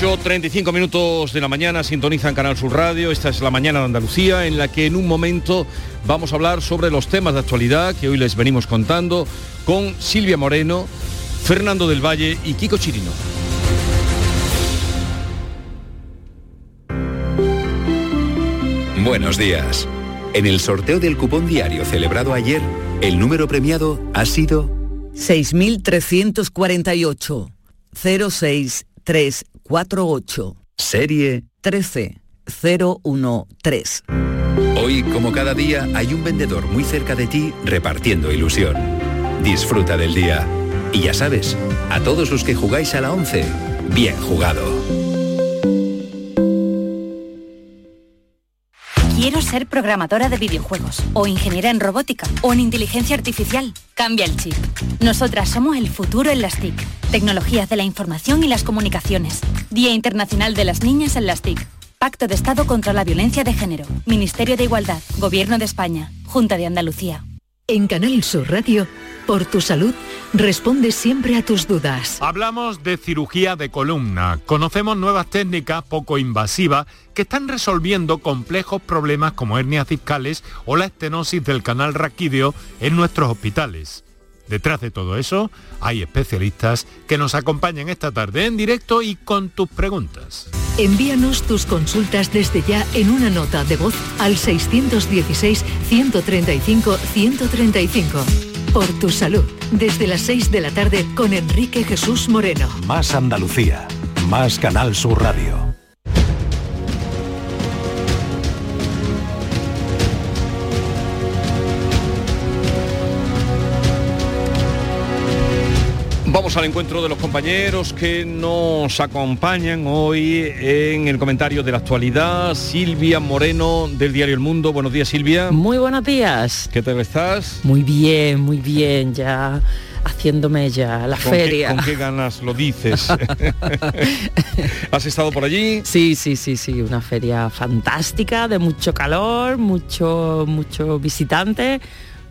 8.35 minutos de la mañana, sintonizan Canal Sur Radio, esta es la mañana de Andalucía, en la que en un momento vamos a hablar sobre los temas de actualidad que hoy les venimos contando con Silvia Moreno, Fernando del Valle y Kiko Chirino. Buenos días. En el sorteo del cupón diario celebrado ayer, el número premiado ha sido 6348 06348. Serie 13013. Hoy, como cada día, hay un vendedor muy cerca de ti repartiendo ilusión. Disfruta del día. Y ya sabes, a todos los que jugáis a la 11, bien jugado. Ser programadora de videojuegos, o ingeniera en robótica, o en inteligencia artificial. Cambia el chip. Nosotras somos el futuro en las TIC. Tecnologías de la información y las comunicaciones. Día Internacional de las Niñas en las TIC. Pacto de Estado contra la Violencia de Género. Ministerio de Igualdad. Gobierno de España. Junta de Andalucía. En Canal Sur Radio, por tu salud, responde siempre a tus dudas. Hablamos de cirugía de columna. Conocemos nuevas técnicas poco invasivas que están resolviendo complejos problemas como hernias discales o la estenosis del canal raquídeo en nuestros hospitales. Detrás de todo eso hay especialistas que nos acompañan esta tarde en directo y con tus preguntas. Envíanos tus consultas desde ya en una nota de voz al 616-135-135. Por tu salud, desde las 6 de la tarde con Enrique Jesús Moreno. Más Andalucía, más Canal Sur Radio. Vamos al encuentro de los compañeros que nos acompañan hoy en el comentario de la actualidad. Silvia Moreno del diario El Mundo. Buenos días, Silvia. Muy buenos días. ¿Qué tal estás? Muy bien, muy bien, ya haciéndome ya la ¿Con feria. Qué, ¿Con qué ganas lo dices? ¿Has estado por allí? Sí, sí, sí, sí, una feria fantástica, de mucho calor, mucho, mucho visitante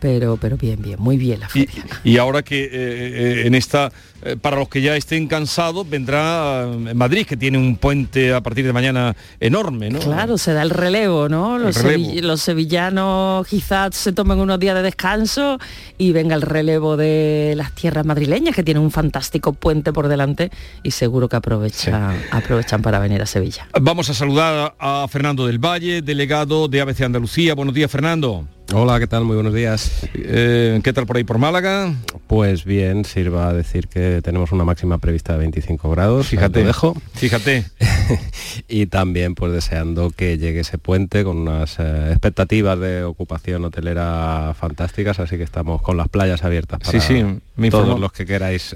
pero, pero bien, bien, muy bien la feria. Y, y ahora que eh, eh, en esta, eh, para los que ya estén cansados, vendrá Madrid, que tiene un puente a partir de mañana enorme, ¿no? Claro, se da el relevo, ¿no? Los, relevo. sevi- los sevillanos quizás se tomen unos días de descanso y venga el relevo de las tierras madrileñas, que tienen un fantástico puente por delante y seguro que aprovechan, aprovechan para venir a Sevilla. Vamos a saludar a Fernando del Valle, delegado de ABC Andalucía. Buenos días, Fernando. Hola, ¿qué tal? Muy buenos días. Eh, ¿Qué tal por ahí por Málaga? Pues bien, sirva a decir que tenemos una máxima prevista de 25 grados. Fíjate, dejo. Fíjate. y también pues deseando que llegue ese puente con unas eh, expectativas de ocupación hotelera fantásticas, así que estamos con las playas abiertas para, Sí, sí. Me Todos informó. los que queráis.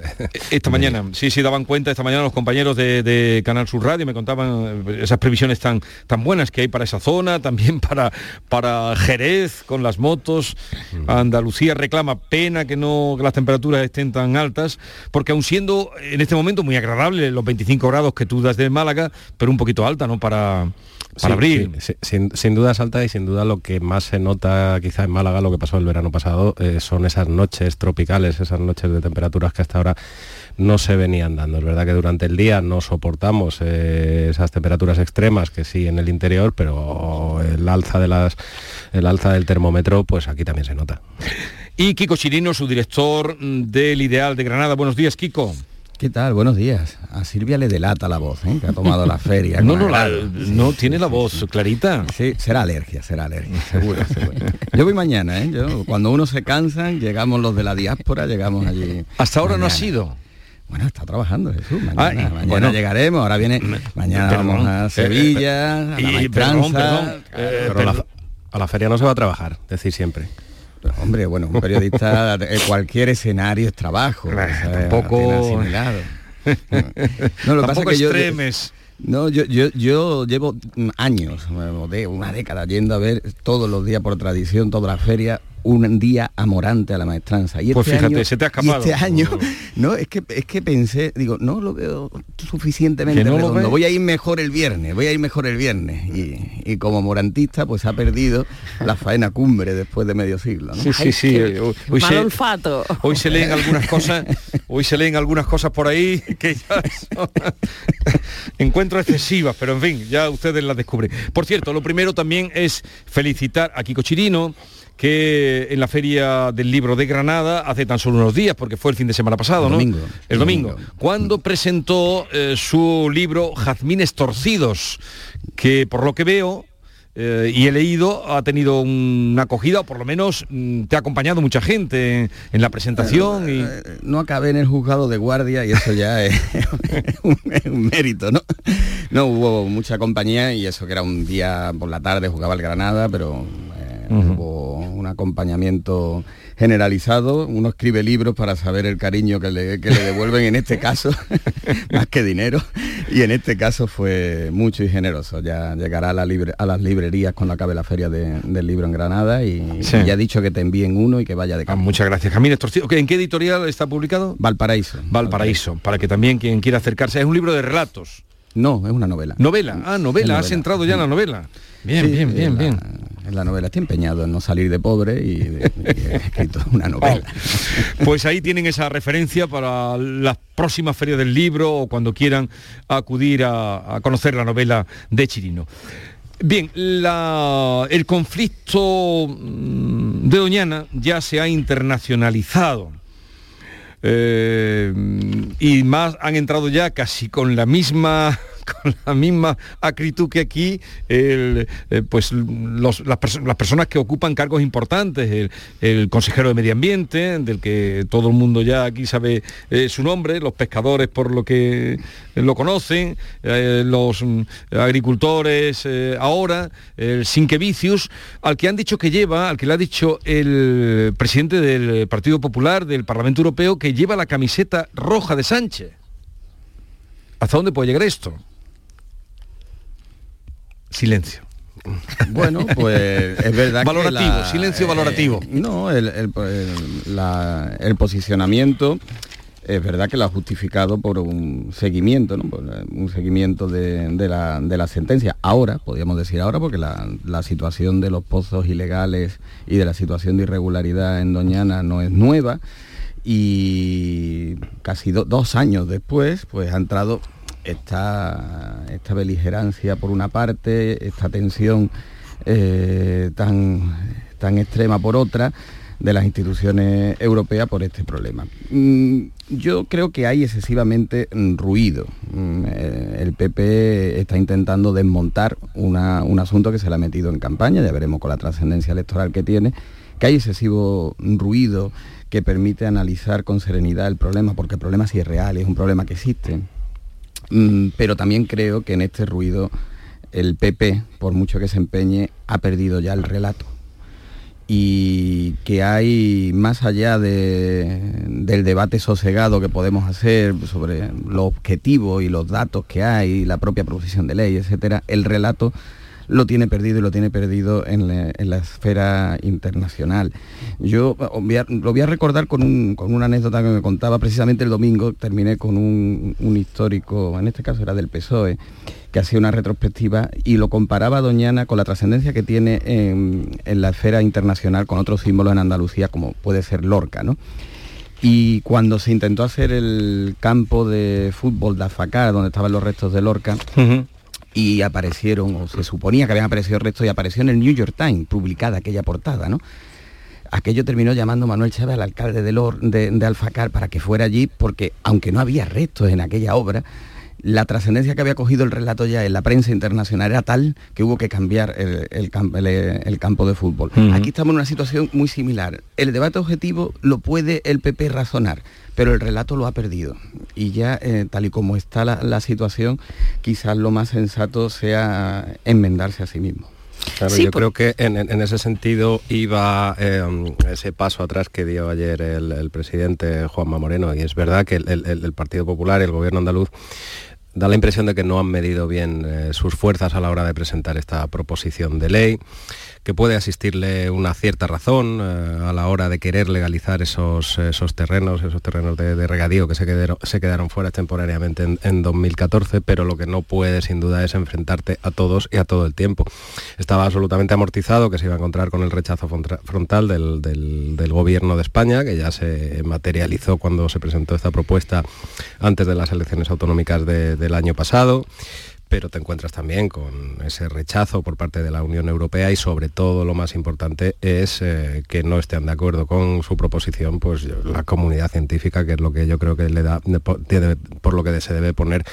Esta mañana, sí, sí, daban cuenta esta mañana los compañeros de, de Canal Sur Radio, me contaban eh, esas previsiones tan, tan buenas que hay para esa zona, también para, para Jerez con las motos. Andalucía reclama pena que no que las temperaturas estén tan altas, porque aun siendo en este momento muy agradable los 25 grados que tú das de Málaga, pero un poquito alta, ¿no? Para, para Sí, abril. sí, sin, sin duda es alta y sin duda lo que más se nota quizá en Málaga, lo que pasó el verano pasado, eh, son esas noches tropicales, esas noches de temperaturas que hasta ahora no se venían dando. Es verdad que durante el día no soportamos eh, esas temperaturas extremas que sí en el interior, pero el alza de las el alza del termómetro, pues aquí también se nota. Y Kiko Chirino, su director del Ideal de Granada. Buenos días, Kiko. ¿Qué tal? Buenos días. A Silvia le delata la voz, ¿eh? que ha tomado la feria. No, no, la- no tiene la voz clarita. Sí, será alergia, será alergia, seguro, seguro. Yo voy mañana, ¿eh? Yo, cuando uno se cansa, llegamos los de la diáspora, llegamos allí. Hasta ahora no ha sido. Bueno, está trabajando Jesús. Mañana, Ah, y- mañana bueno. llegaremos. Ahora viene, mañana Perdón. vamos a Eh, Sevilla, eh, a la y- perdón, perdón. Eh, Pero la, a la feria no se va a trabajar, decir siempre. Hombre, bueno, un periodista, cualquier escenario es trabajo. tampoco-. No, lo que pasa que yo, extremes. no, yo, yo, yo llevo años, de una década, yendo a ver todos los días por tradición, toda la feria, un día amorante a la maestranza. Y Pues este fíjate, año- se te ha y escapado. este año, no, es que, es que pensé, digo, no lo veo suficientemente ¿Que no lo redondo. ves? Voy a ir mejor el viernes, voy a ir mejor el viernes. Y, y como morantista, pues ha perdido la faena cumbre después de medio siglo. ¿no? Sí, sí, sí. Hoy, hoy Mal se, olfato. hoy se leen algunas cosas, hoy se leen algunas cosas por ahí que ya son encuentro excesivas, pero en fin, ya ustedes las descubren. Por cierto, lo primero también es felicitar a Kiko Chirino que en la Feria del Libro de Granada hace tan solo unos días, porque fue el fin de semana pasado, El ¿no? domingo. El domingo. domingo. Cuando presentó eh, su libro Jazmines Torcidos, que por lo que veo eh, y he leído, ha tenido una acogida, o por lo menos mm, te ha acompañado mucha gente en, en la presentación. y... Eh, no acabé en el juzgado de guardia y eso ya es un, es un mérito, ¿no? No hubo mucha compañía y eso que era un día por la tarde jugaba el Granada, pero eh, hubo un acompañamiento generalizado. Uno escribe libros para saber el cariño que le, que le devuelven en este caso, más que dinero. Y en este caso fue mucho y generoso. Ya llegará a, la libre- a las librerías cuando acabe la feria de- del libro en Granada y, Sí. y ya ha dicho que te envíen uno y que vaya de Ah, camino. muchas gracias. Torcidos. ¿En qué editorial está publicado? Valparaíso. Valparaíso, para que también quien quiera acercarse. Es un libro de relatos. No, es una novela. Novela. Ah, novela. Has entrado ya en la novela. Bien, Sí, bien, bien, la- bien. En la novela estoy empeñado en no salir de pobre y, de- y he escrito una novela. Pues ahí tienen esa referencia para las próximas ferias del libro o cuando quieran acudir a, a conocer la novela de Chirino. Bien, la- el conflicto mm, de Doñana ya se ha internacionalizado. Eh, y más han entrado ya casi con la misma con la misma acritud que aquí el, eh, pues los- las, las personas que ocupan cargos importantes el, el consejero de medio ambiente del que todo el mundo ya aquí sabe eh, su nombre los pescadores por lo que lo conocen eh, los mm, agricultores eh, ahora el Sinquevicius al que han dicho que lleva al que le ha dicho el presidente del Partido Popular del Parlamento Europeo que lleva la camiseta roja de Sánchez ¿Hasta dónde puede llegar esto? Silencio. Bueno, pues es verdad Valorativo, que la- silencio eh, valorativo. no, el, el- el- la- el posicionamiento es verdad que lo ha justificado por un seguimiento, ¿no? Por eh, un seguimiento de, de la, de la sentencia. Ahora, podríamos decir ahora, porque la, la situación de los pozos ilegales y de la situación de irregularidad en Doñana no es nueva y casi do- dos años después, pues ha entrado esta, beligerancia por una parte, esta tensión eh, tan, tan extrema por otra de las instituciones europeas por este problema. Mm, yo creo que hay excesivamente ruido. Mm, eh, el PP está intentando desmontar un asunto que se le ha metido en campaña, ya veremos con la trascendencia electoral que tiene, que hay excesivo ruido que permite analizar con serenidad el problema, porque el problema sí es real, es un problema que existe. Mm, pero también creo que en este ruido el PP, por mucho que se empeñe, ha perdido ya el relato. y que hay más allá del debate sosegado que podemos hacer sobre los objetivos y los datos que hay, la propia proposición de ley, etcétera, el relato lo tiene perdido y lo tiene perdido en la, esfera internacional. Yo lo voy a recordar con, una anécdota que me contaba precisamente el domingo, terminé con un, un histórico, en este caso era del PSOE, que hacía una retrospectiva y lo comparaba Doñana con la trascendencia que tiene en, la esfera internacional con otros símbolos en Andalucía, como puede ser Lorca, ¿no? Y cuando se intentó hacer el campo de fútbol de Afacar, donde estaban los restos de Lorca, y aparecieron, o se suponía que habían aparecido restos, y apareció en el New York Times, publicada aquella portada, ¿no? Aquello terminó llamando Manuel Chávez al alcalde de, Lor, de Alfacar para que fuera allí, porque aunque no había restos en aquella obra, la trascendencia que había cogido el relato ya en la prensa internacional era tal que hubo que cambiar el, campo de fútbol. Aquí estamos en una situación muy similar. El debate objetivo lo puede el PP razonar, pero el relato lo ha perdido. Y ya, eh, tal y como está la, situación, quizás lo más sensato sea enmendarse a sí mismo. Claro, yo creo que en, ese sentido iba em, ese paso atrás que dio ayer el, presidente Juanma Moreno, y es verdad que el, Partido Popular y el gobierno andaluz da la impresión de que no han medido bien eh, sus fuerzas a la hora de presentar esta proposición de ley que puede asistirle una cierta razón eh, a la hora de querer legalizar esos, esos terrenos, esos terrenos de, regadío que se quedaron, se quedaron fuera temporariamente en, 2014, pero lo que no puede sin duda es enfrentarte a todos y a todo el tiempo. Estaba absolutamente amortizado que se iba a encontrar con el rechazo frontal del, gobierno de España, que ya se materializó cuando se presentó esta propuesta antes de las elecciones autonómicas del año pasado pero te encuentras también con ese rechazo por parte de la Unión Europea y sobre todo lo más importante es eh, que no estén de acuerdo con su proposición pues la comunidad científica que es lo que yo creo que le da por lo que se debe poner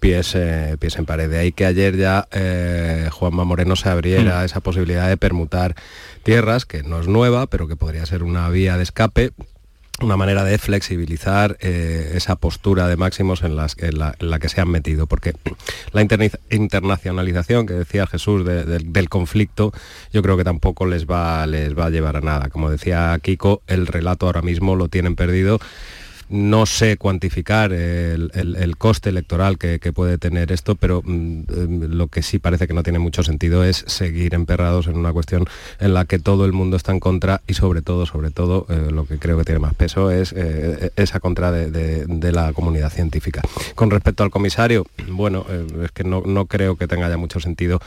pies eh, pies en pared de ahí que ayer ya eh, Juanma Moreno se abriera mm. esa posibilidad de permutar tierras que no es nueva pero que podría ser una vía de escape una manera de flexibilizar eh, esa postura de máximos en, la, que se han metido, porque la internacionalización que decía Jesús del conflicto, yo creo que tampoco les va, les va a llevar a nada. Como decía Kiko, el relato ahora mismo lo tienen perdido no sé cuantificar el, coste electoral que, puede tener esto, pero mm, em, lo que sí parece que no tiene mucho sentido es seguir emperrados en una cuestión en la que todo el mundo está en contra y sobre todo, sobre todo, eh, lo que creo que tiene más peso es eh, esa contra de, la comunidad científica. Con respecto al comisario, bueno, eh, es que no, no, creo que tenga ya mucho sentido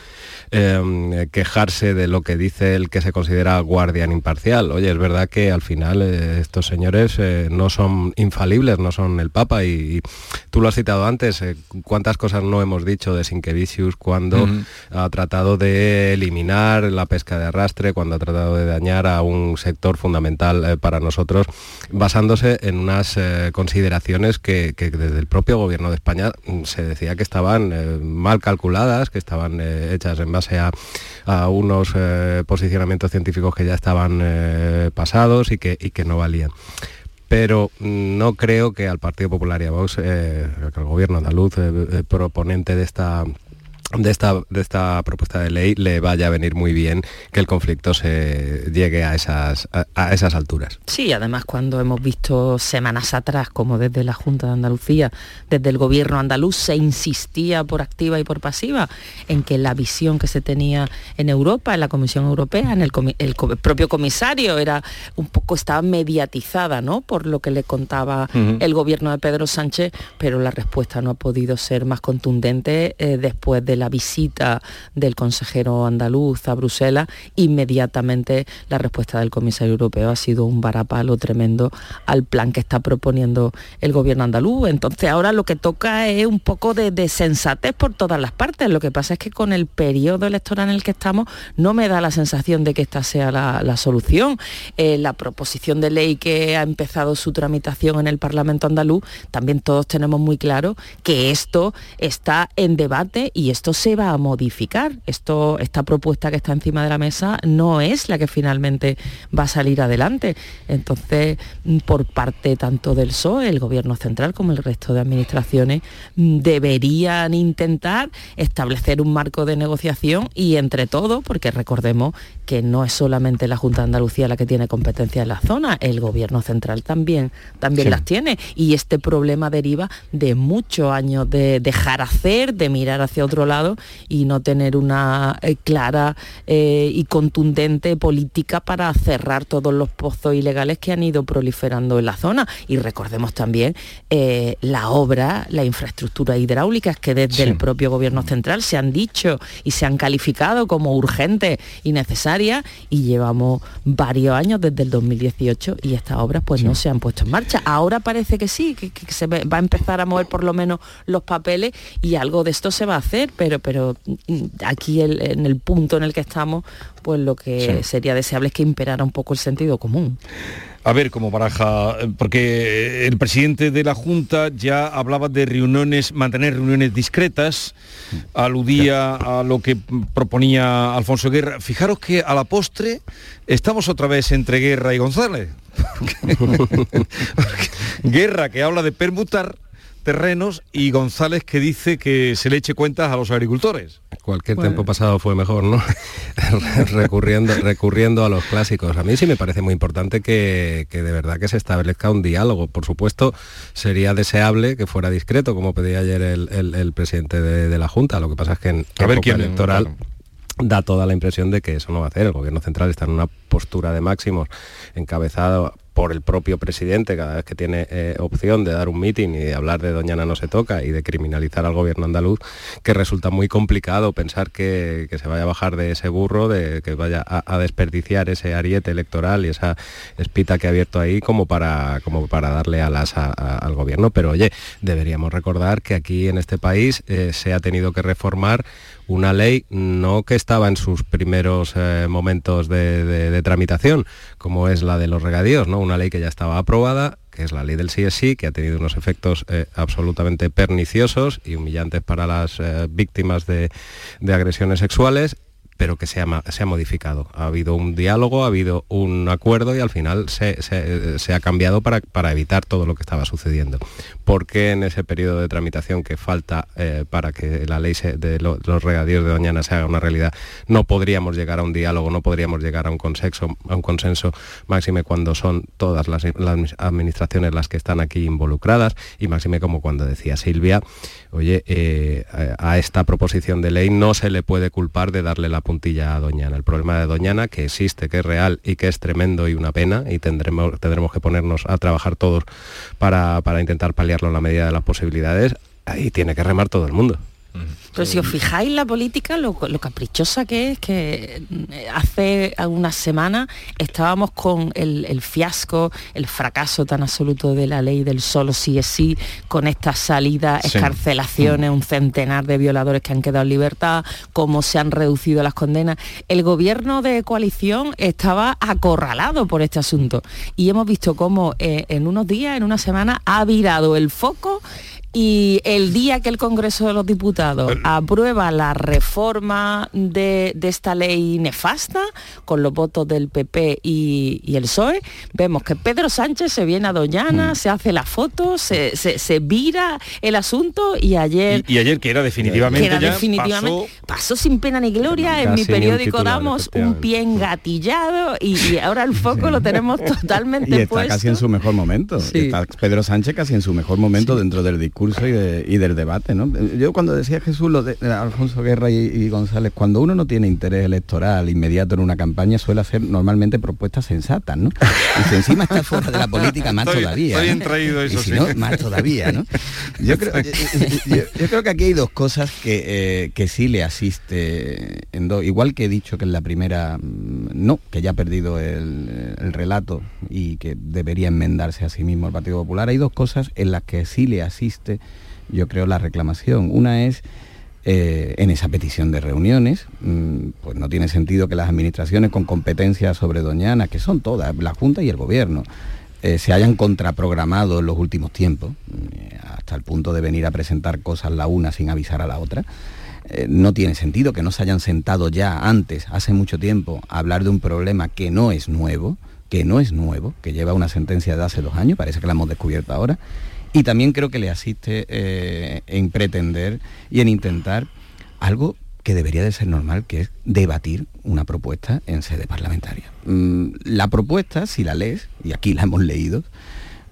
em, quejarse de lo que dice el que se considera guardián imparcial. Oye, es verdad que al final estos señores no son infalibles, no son el Papa. Y, tú lo has citado antes, eh, cuántas cosas no hemos dicho de Sinkevicius cuando ha tratado de eliminar la pesca de arrastre, cuando ha tratado de dañar a un sector fundamental eh, para nosotros, basándose en unas eh, consideraciones que, desde el propio gobierno de España mm, se decía que estaban mal calculadas, que estaban hechas en base a, unos posicionamientos científicos que ya estaban pasados y que, y que no valían pero no creo que al Partido Popular y a Vox, eh, al gobierno andaluz, eh, eh, proponente de esta de esta, de esta propuesta de ley le vaya a venir muy bien que el conflicto se llegue a esas, a, esas alturas. Sí, además cuando hemos visto semanas atrás, como desde la Junta de Andalucía, desde el gobierno andaluz, se insistía por activa y por pasiva en que la visión que se tenía en Europa, en la Comisión Europea, en el, propio comisario, era un poco, estaba mediatizada ¿no? por lo que le contaba el gobierno de Pedro Sánchez, pero la respuesta no ha podido ser más contundente eh, después de la visita del consejero andaluz a Bruselas, inmediatamente la respuesta del comisario europeo ha sido un varapalo tremendo al plan que está proponiendo el gobierno andaluz. Entonces ahora lo que toca es un poco de, sensatez por todas las partes. Lo que pasa es que con el periodo electoral en el que estamos no me da la sensación de que esta sea la, solución. Eh, la proposición de ley que ha empezado su tramitación en el Parlamento andaluz, también todos tenemos muy claro que esto está en debate y esto esto se va a modificar. Esto, esta propuesta que está encima de la mesa no es la que finalmente va a salir adelante. Entonces, mm, por parte tanto del PSOE, el gobierno central, como el resto de administraciones, mm, deberían intentar establecer un marco de negociación y entre todos, porque recordemos que no es solamente la Junta de Andalucía la que tiene competencia en la zona, el gobierno central también, también las tiene. Y este problema deriva de muchos años de dejar hacer, de mirar hacia otro lado y no tener una eh, clara eh, y contundente política para cerrar todos los pozos ilegales que han ido proliferando en la zona. Y recordemos también eh, la obra, la infraestructura hidráulicas que desde el propio gobierno central se han dicho y se han calificado como urgentes y necesarias y llevamos varios años desde el 2018 y estas obras pues no se han puesto en marcha. Ahora parece que sí, que, que se va a empezar a mover por lo menos los papeles y algo de esto se va a hacer, pero, pero mm, aquí el- en el punto en el que estamos, pues lo que Sí. sería deseable es que imperara un poco el sentido común. A ver cómo baraja, eh, porque el presidente de la Junta ya hablaba de reuniones, mantener reuniones discretas, aludía a lo que proponía Alfonso Guerra. Fijaros que a la postre estamos otra vez entre Guerra y González. Porque- Guerra que habla de permutar terrenos y González que dice que se le eche cuentas a los agricultores. Cualquier Bueno. tiempo pasado fue mejor, ¿no? recurriendo, recurriendo a los clásicos. A mí sí me parece muy importante que, que de verdad que se establezca un diálogo. Por supuesto, sería deseable que fuera discreto, como pedía ayer el, el- el presidente de, de la Junta. Lo que pasa es que en A ver quién- electoral claro. da toda la impresión de que eso no va a hacer. El gobierno central está en una postura de máximos encabezado por el propio presidente cada vez que tiene eh, opción de dar un mitin y de hablar de Doñana no se toca y de criminalizar al gobierno andaluz, que resulta muy complicado pensar que, que se vaya a bajar de ese burro, de que vaya a, desperdiciar ese ariete electoral y esa espita que ha abierto ahí como para, como para darle alas al gobierno. Pero oye, deberíamos recordar que aquí en este país eh, se ha tenido que reformar una ley no que estaba en sus primeros eh, momentos de, tramitación, como es la de los regadíos, ¿no? Una ley que ya estaba aprobada, que es la ley del sí es sí, que ha tenido unos efectos eh, absolutamente perniciosos y humillantes para las eh, víctimas de agresiones sexuales pero que se ha, modificado. Ha habido un diálogo, ha habido un acuerdo y al final se, se- ha cambiado para, para evitar todo lo que estaba sucediendo. Porque en ese periodo de tramitación que falta eh, para que la ley de lo- los regadíos de Doñana se haga una realidad, no podríamos llegar a un diálogo, no podríamos llegar a un consenso, a un consenso máxime cuando son todas las, las administraciones las que están aquí involucradas y máxime como cuando decía Silvia, oye, eh, a esta proposición de ley no se le puede culpar de darle la puntilla a Doñana. El problema de Doñana, que existe, que es real y que es tremendo y una pena, y tendremos, tendremos que ponernos a trabajar todos para, para intentar paliarlo en la medida de las posibilidades, ahí tiene que remar todo el mundo. Pero si os fijáis la política, lo, lo caprichosa que es, que eh, hace algunas semanas estábamos con el, el fiasco, el fracaso tan absoluto de la ley del solo sí es sí, con estas salidas, Sí. escarcelaciones, un centenar de violadores que han quedado en libertad, cómo se han reducido las condenas. El gobierno de coalición estaba acorralado por este asunto y hemos visto cómo eh, en unos días, en una semana, ha virado el foco y el día que el Congreso de los Diputados aprueba la reforma de, de esta ley nefasta, con los votos del PP y, y el PSOE, vemos que Pedro Sánchez se viene a Doñana, se hace la foto, se, se- se vira el asunto y ayer... Y, y ayer que era definitivamente que era ya definitivamente, pasó- pasó, sin pena ni gloria, en mi periódico titular, damos un pie engatillado y, y ahora el foco lo tenemos totalmente Y está puesto. casi en su mejor momento. Sí. Está Pedro Sánchez casi en su mejor momento dentro del discurso y, de- y del debate. ¿no? Yo cuando decía Jesús lo de de Alfonso Guerra y, y González, cuando uno no tiene interés electoral inmediato en una campaña, suele hacer normalmente propuestas sensatas, ¿no? Y si encima está fuera de la política, más todavía. bien ¿no? traído Y eso, si sí. no, más todavía, ¿no? Yo creo, yo- yo- yo creo que aquí hay dos cosas que, eh, que sí le asiste en dos. Igual que he dicho que en la primera mm, no, que ya ha perdido el, el relato y que debería enmendarse a sí mismo el Partido Popular. Hay dos cosas en las que sí le asiste, yo creo, la reclamación. Una es eh, en esa petición de reuniones, mm, pues no tiene sentido que las administraciones con competencias sobre Doñana, que son todas, la Junta y el Gobierno, eh, se hayan contraprogramado en los últimos tiempos. Hasta hasta el punto de venir a presentar cosas la una sin avisar a la otra, eh, no tiene sentido que no se hayan sentado ya antes, hace mucho tiempo, a hablar de un problema que no es nuevo, que no es nuevo, que lleva una sentencia de hace dos años, parece que la hemos descubierto ahora, y también creo que le asiste eh, en pretender y en intentar algo que debería de ser normal, que es debatir una propuesta en sede parlamentaria. Mm, la propuesta, si la lees, y aquí la hemos leído,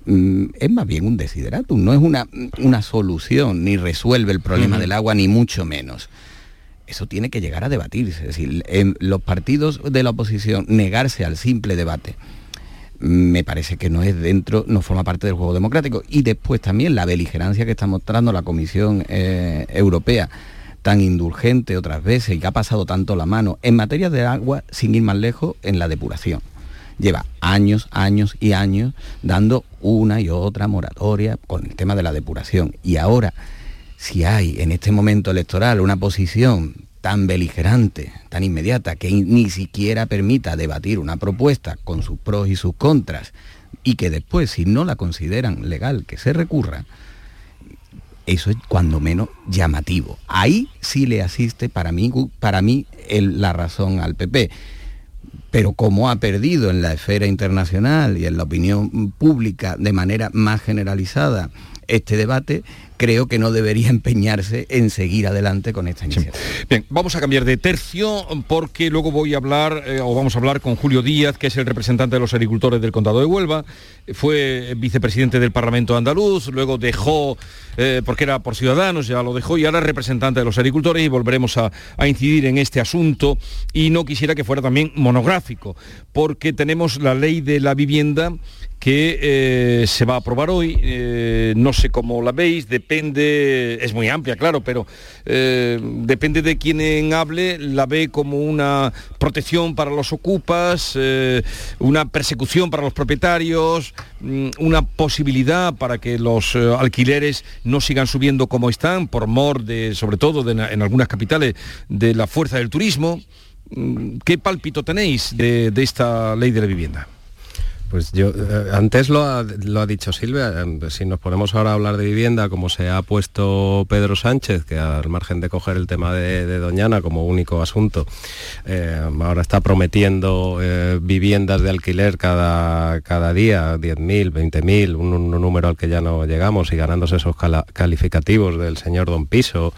mm, es más bien un desideratum, no es una, una solución, ni resuelve el problema del agua, ni mucho menos. Eso tiene que llegar a debatirse, es decir, en los partidos de la oposición negarse al simple debate me parece que no es dentro, no forma parte del juego democrático. Y después también la beligerancia que está mostrando la Comisión eh, Europea, tan indulgente otras veces y que ha pasado tanto la mano en materia de agua, sin ir más lejos, en la depuración. Lleva años, años y años dando una y otra moratoria con el tema de la depuración. Y ahora, si hay en este momento electoral una posición tan beligerante, tan inmediata, que ni siquiera permita debatir una propuesta con sus pros y sus contras, y que después, si no la consideran legal, que se recurra, eso es cuando menos llamativo. Ahí sí le asiste para mí, para mí la razón al PP. Pero como ha perdido en la esfera internacional y en la opinión pública de manera más generalizada este debate, creo que no debería empeñarse en seguir adelante con esta iniciativa. Bien, vamos a cambiar de tercio porque luego voy a hablar, eh, o vamos a hablar con Julio Díaz, que es el representante de los agricultores del Condado de Huelva, fue vicepresidente del Parlamento andaluz, luego dejó, eh, porque era por Ciudadanos, ya lo dejó, y ahora es representante de los agricultores y volveremos a, a incidir en este asunto y no quisiera que fuera también monográfico, porque tenemos la ley de la vivienda que eh, se va a aprobar hoy. Eh, no sé cómo la veis, depende, es muy amplia, claro, pero eh, depende de quien hable, la ve como una protección para los ocupas, una persecución para los propietarios, mm, una posibilidad para que los alquileres no sigan subiendo como están, por mor de, sobre todo en algunas capitales, de la fuerza del turismo. Mm, ¿Qué pálpito tenéis de esta ley de la vivienda? Pues yo, eh, antes lo ha, dicho Silvia, em, si nos ponemos ahora a hablar de vivienda, como se ha puesto Pedro Sánchez, que al margen de coger el tema de, Doñana como único asunto, eh, ahora está prometiendo eh, viviendas de alquiler cada, cada día, 10.000, 20.000, un, un número al que ya no llegamos, y ganándose esos calificativos del señor Don Piso,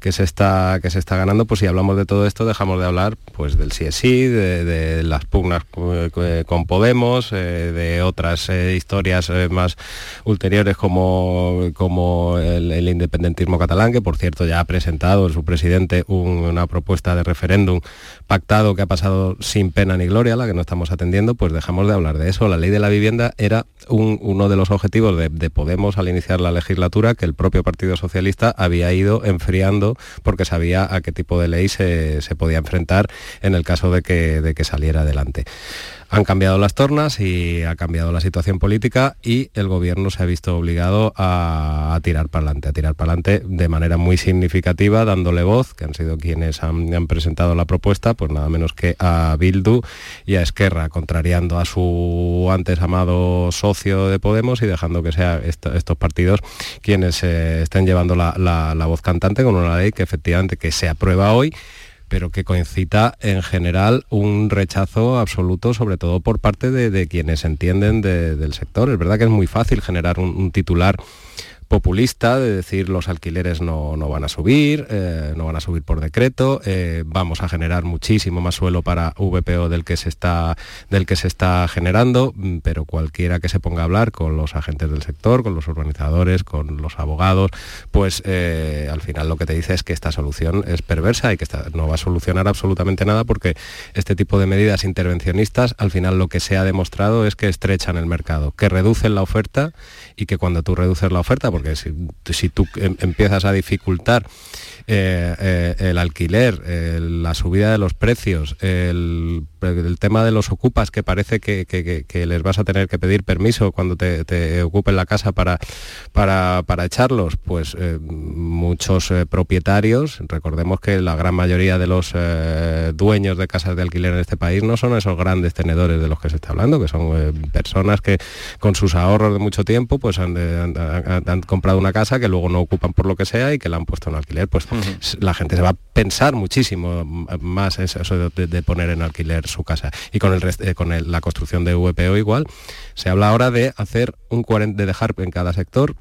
que se está, que se está ganando, pues si hablamos de todo esto dejamos de hablar pues del CSI, de, de las pugnas con Podemos, eh, de otras eh, historias eh, más ulteriores como, como el, independentismo catalán, que por cierto ya ha presentado su presidente una propuesta de referéndum pactado que ha pasado sin pena ni gloria, la que no estamos atendiendo, pues dejamos de hablar de eso. La ley de la vivienda era uno de los objetivos de Podemos al iniciar la legislatura que el propio Partido Socialista había ido enfriando porque sabía a qué tipo de ley se, podía enfrentar en el caso de que, de que saliera adelante. Han cambiado las tornas y ha cambiado la situación política y el gobierno se ha visto obligado a, tirar para adelante, a tirar para adelante de manera muy significativa, dándole voz, que han sido quienes han, presentado la propuesta, pues nada menos que a Bildu y a Esquerra, contrariando a su antes amado socio de Podemos y dejando que sean estos partidos quienes eh, estén llevando la, la voz cantante con una ley que efectivamente que se aprueba hoy pero que coincita en general un rechazo absoluto, sobre todo por parte de, quienes entienden del sector. Es verdad que es muy fácil generar un titular populista de decir los alquileres no, van a subir, eh, no van a subir por decreto, eh, vamos a generar muchísimo más suelo para VPO del que, se está, del que se está generando, mm, pero cualquiera que se ponga a hablar con los agentes del sector, con los urbanizadores, con los abogados, pues eh, al final lo que te dice es que esta solución es perversa y que no va a solucionar absolutamente nada porque este tipo de medidas intervencionistas al final lo que se ha demostrado es que estrechan el mercado, que reducen la oferta y que cuando tú reduces la oferta, porque si, tú em, empiezas a dificultar eh, eh, el alquiler, la subida de los precios, el el tema de los ocupas, que parece que, les vas a tener que pedir permiso cuando te, ocupen la casa para, para, echarlos, pues eh, muchos eh, propietarios, recordemos que la gran mayoría de los eh, dueños de casas de alquiler en este país no son esos grandes tenedores de los que se está hablando, que son personas que con sus ahorros de mucho tiempo pues han, comprado una casa que luego no ocupan por lo que sea y que la han puesto en alquiler. Pues la gente se va a pensar muchísimo más eso, de poner en alquiler su casa. Y con, el, eh, con la construcción de VPO igual, se habla ahora de hacer un 40, de dejar en cada sector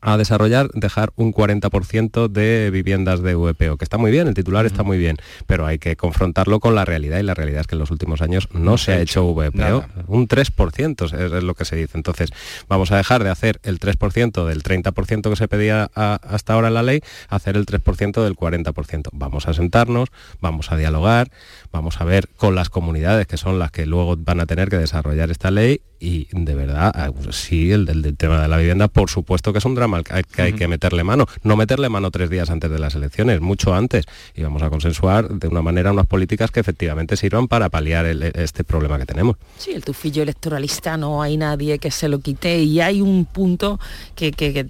a desarrollar, dejar un 40% de viviendas de VPO, que está muy bien, el titular está muy bien, pero hay que confrontarlo con la realidad y la realidad es que en los últimos años no, se, ha hecho, VPO, un 3% es, lo que se dice. Entonces, vamos a dejar de hacer el 3% del 30% que se pedía hasta ahora en la ley, hacer el 3% del 40%. Vamos a sentarnos, vamos a dialogar, vamos a ver con las comunidades que son las que luego van a tener que desarrollar esta ley y de verdad, ah, sí, el del, tema de la vivienda, por supuesto que es un drama que hay, que hay, que meterle mano. No meterle mano tres días antes de las elecciones, mucho antes. Y vamos a consensuar de una manera unas políticas que efectivamente sirvan para paliar este problema que tenemos. Sí, el tufillo electoralista no hay nadie que se lo quite y hay un punto que, que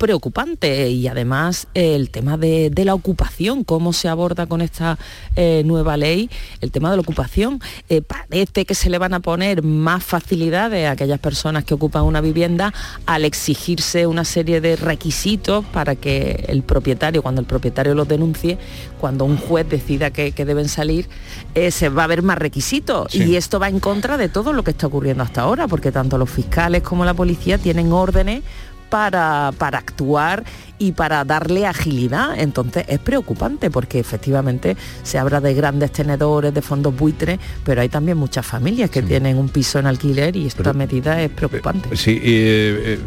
preocupante y además el tema de, la ocupación, cómo se aborda con esta eh, nueva ley, el tema de la ocupación, eh, parece que se le van a poner más facilidades a aquellas personas que ocupan una vivienda al exigirse una serie de requisitos para que el propietario, cuando el propietario los denuncie, cuando un juez decida que, deben salir, eh, se va a ver más requisitos. Y esto va en contra de todo lo que está ocurriendo hasta ahora, porque tanto los fiscales como la policía tienen órdenes para, para actuar y para darle agilidad. Entonces es preocupante porque efectivamente se habla de grandes tenedores, de fondos buitres, pero hay también muchas familias que tienen un piso en alquiler y esta medida es preocupante. Sí, eh, eh,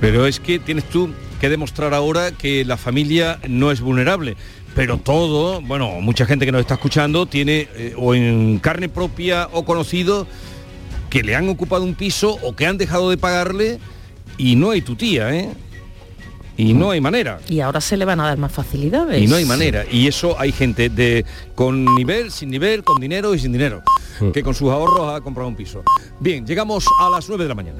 pero es que tienes tú que demostrar ahora que la familia no es vulnerable. Pero todo, bueno, mucha gente que nos está escuchando tiene eh, o en carne propia o conocido que le han ocupado un piso o que han dejado de pagarle y no hay tu tía, ¿eh? Y no hay manera. Y ahora se le van a dar más facilidades. Y no hay manera. Y eso hay gente de con nivel, sin nivel, con dinero y sin dinero, que con sus ahorros ha comprado un piso. Bien, llegamos a las 9 de la mañana.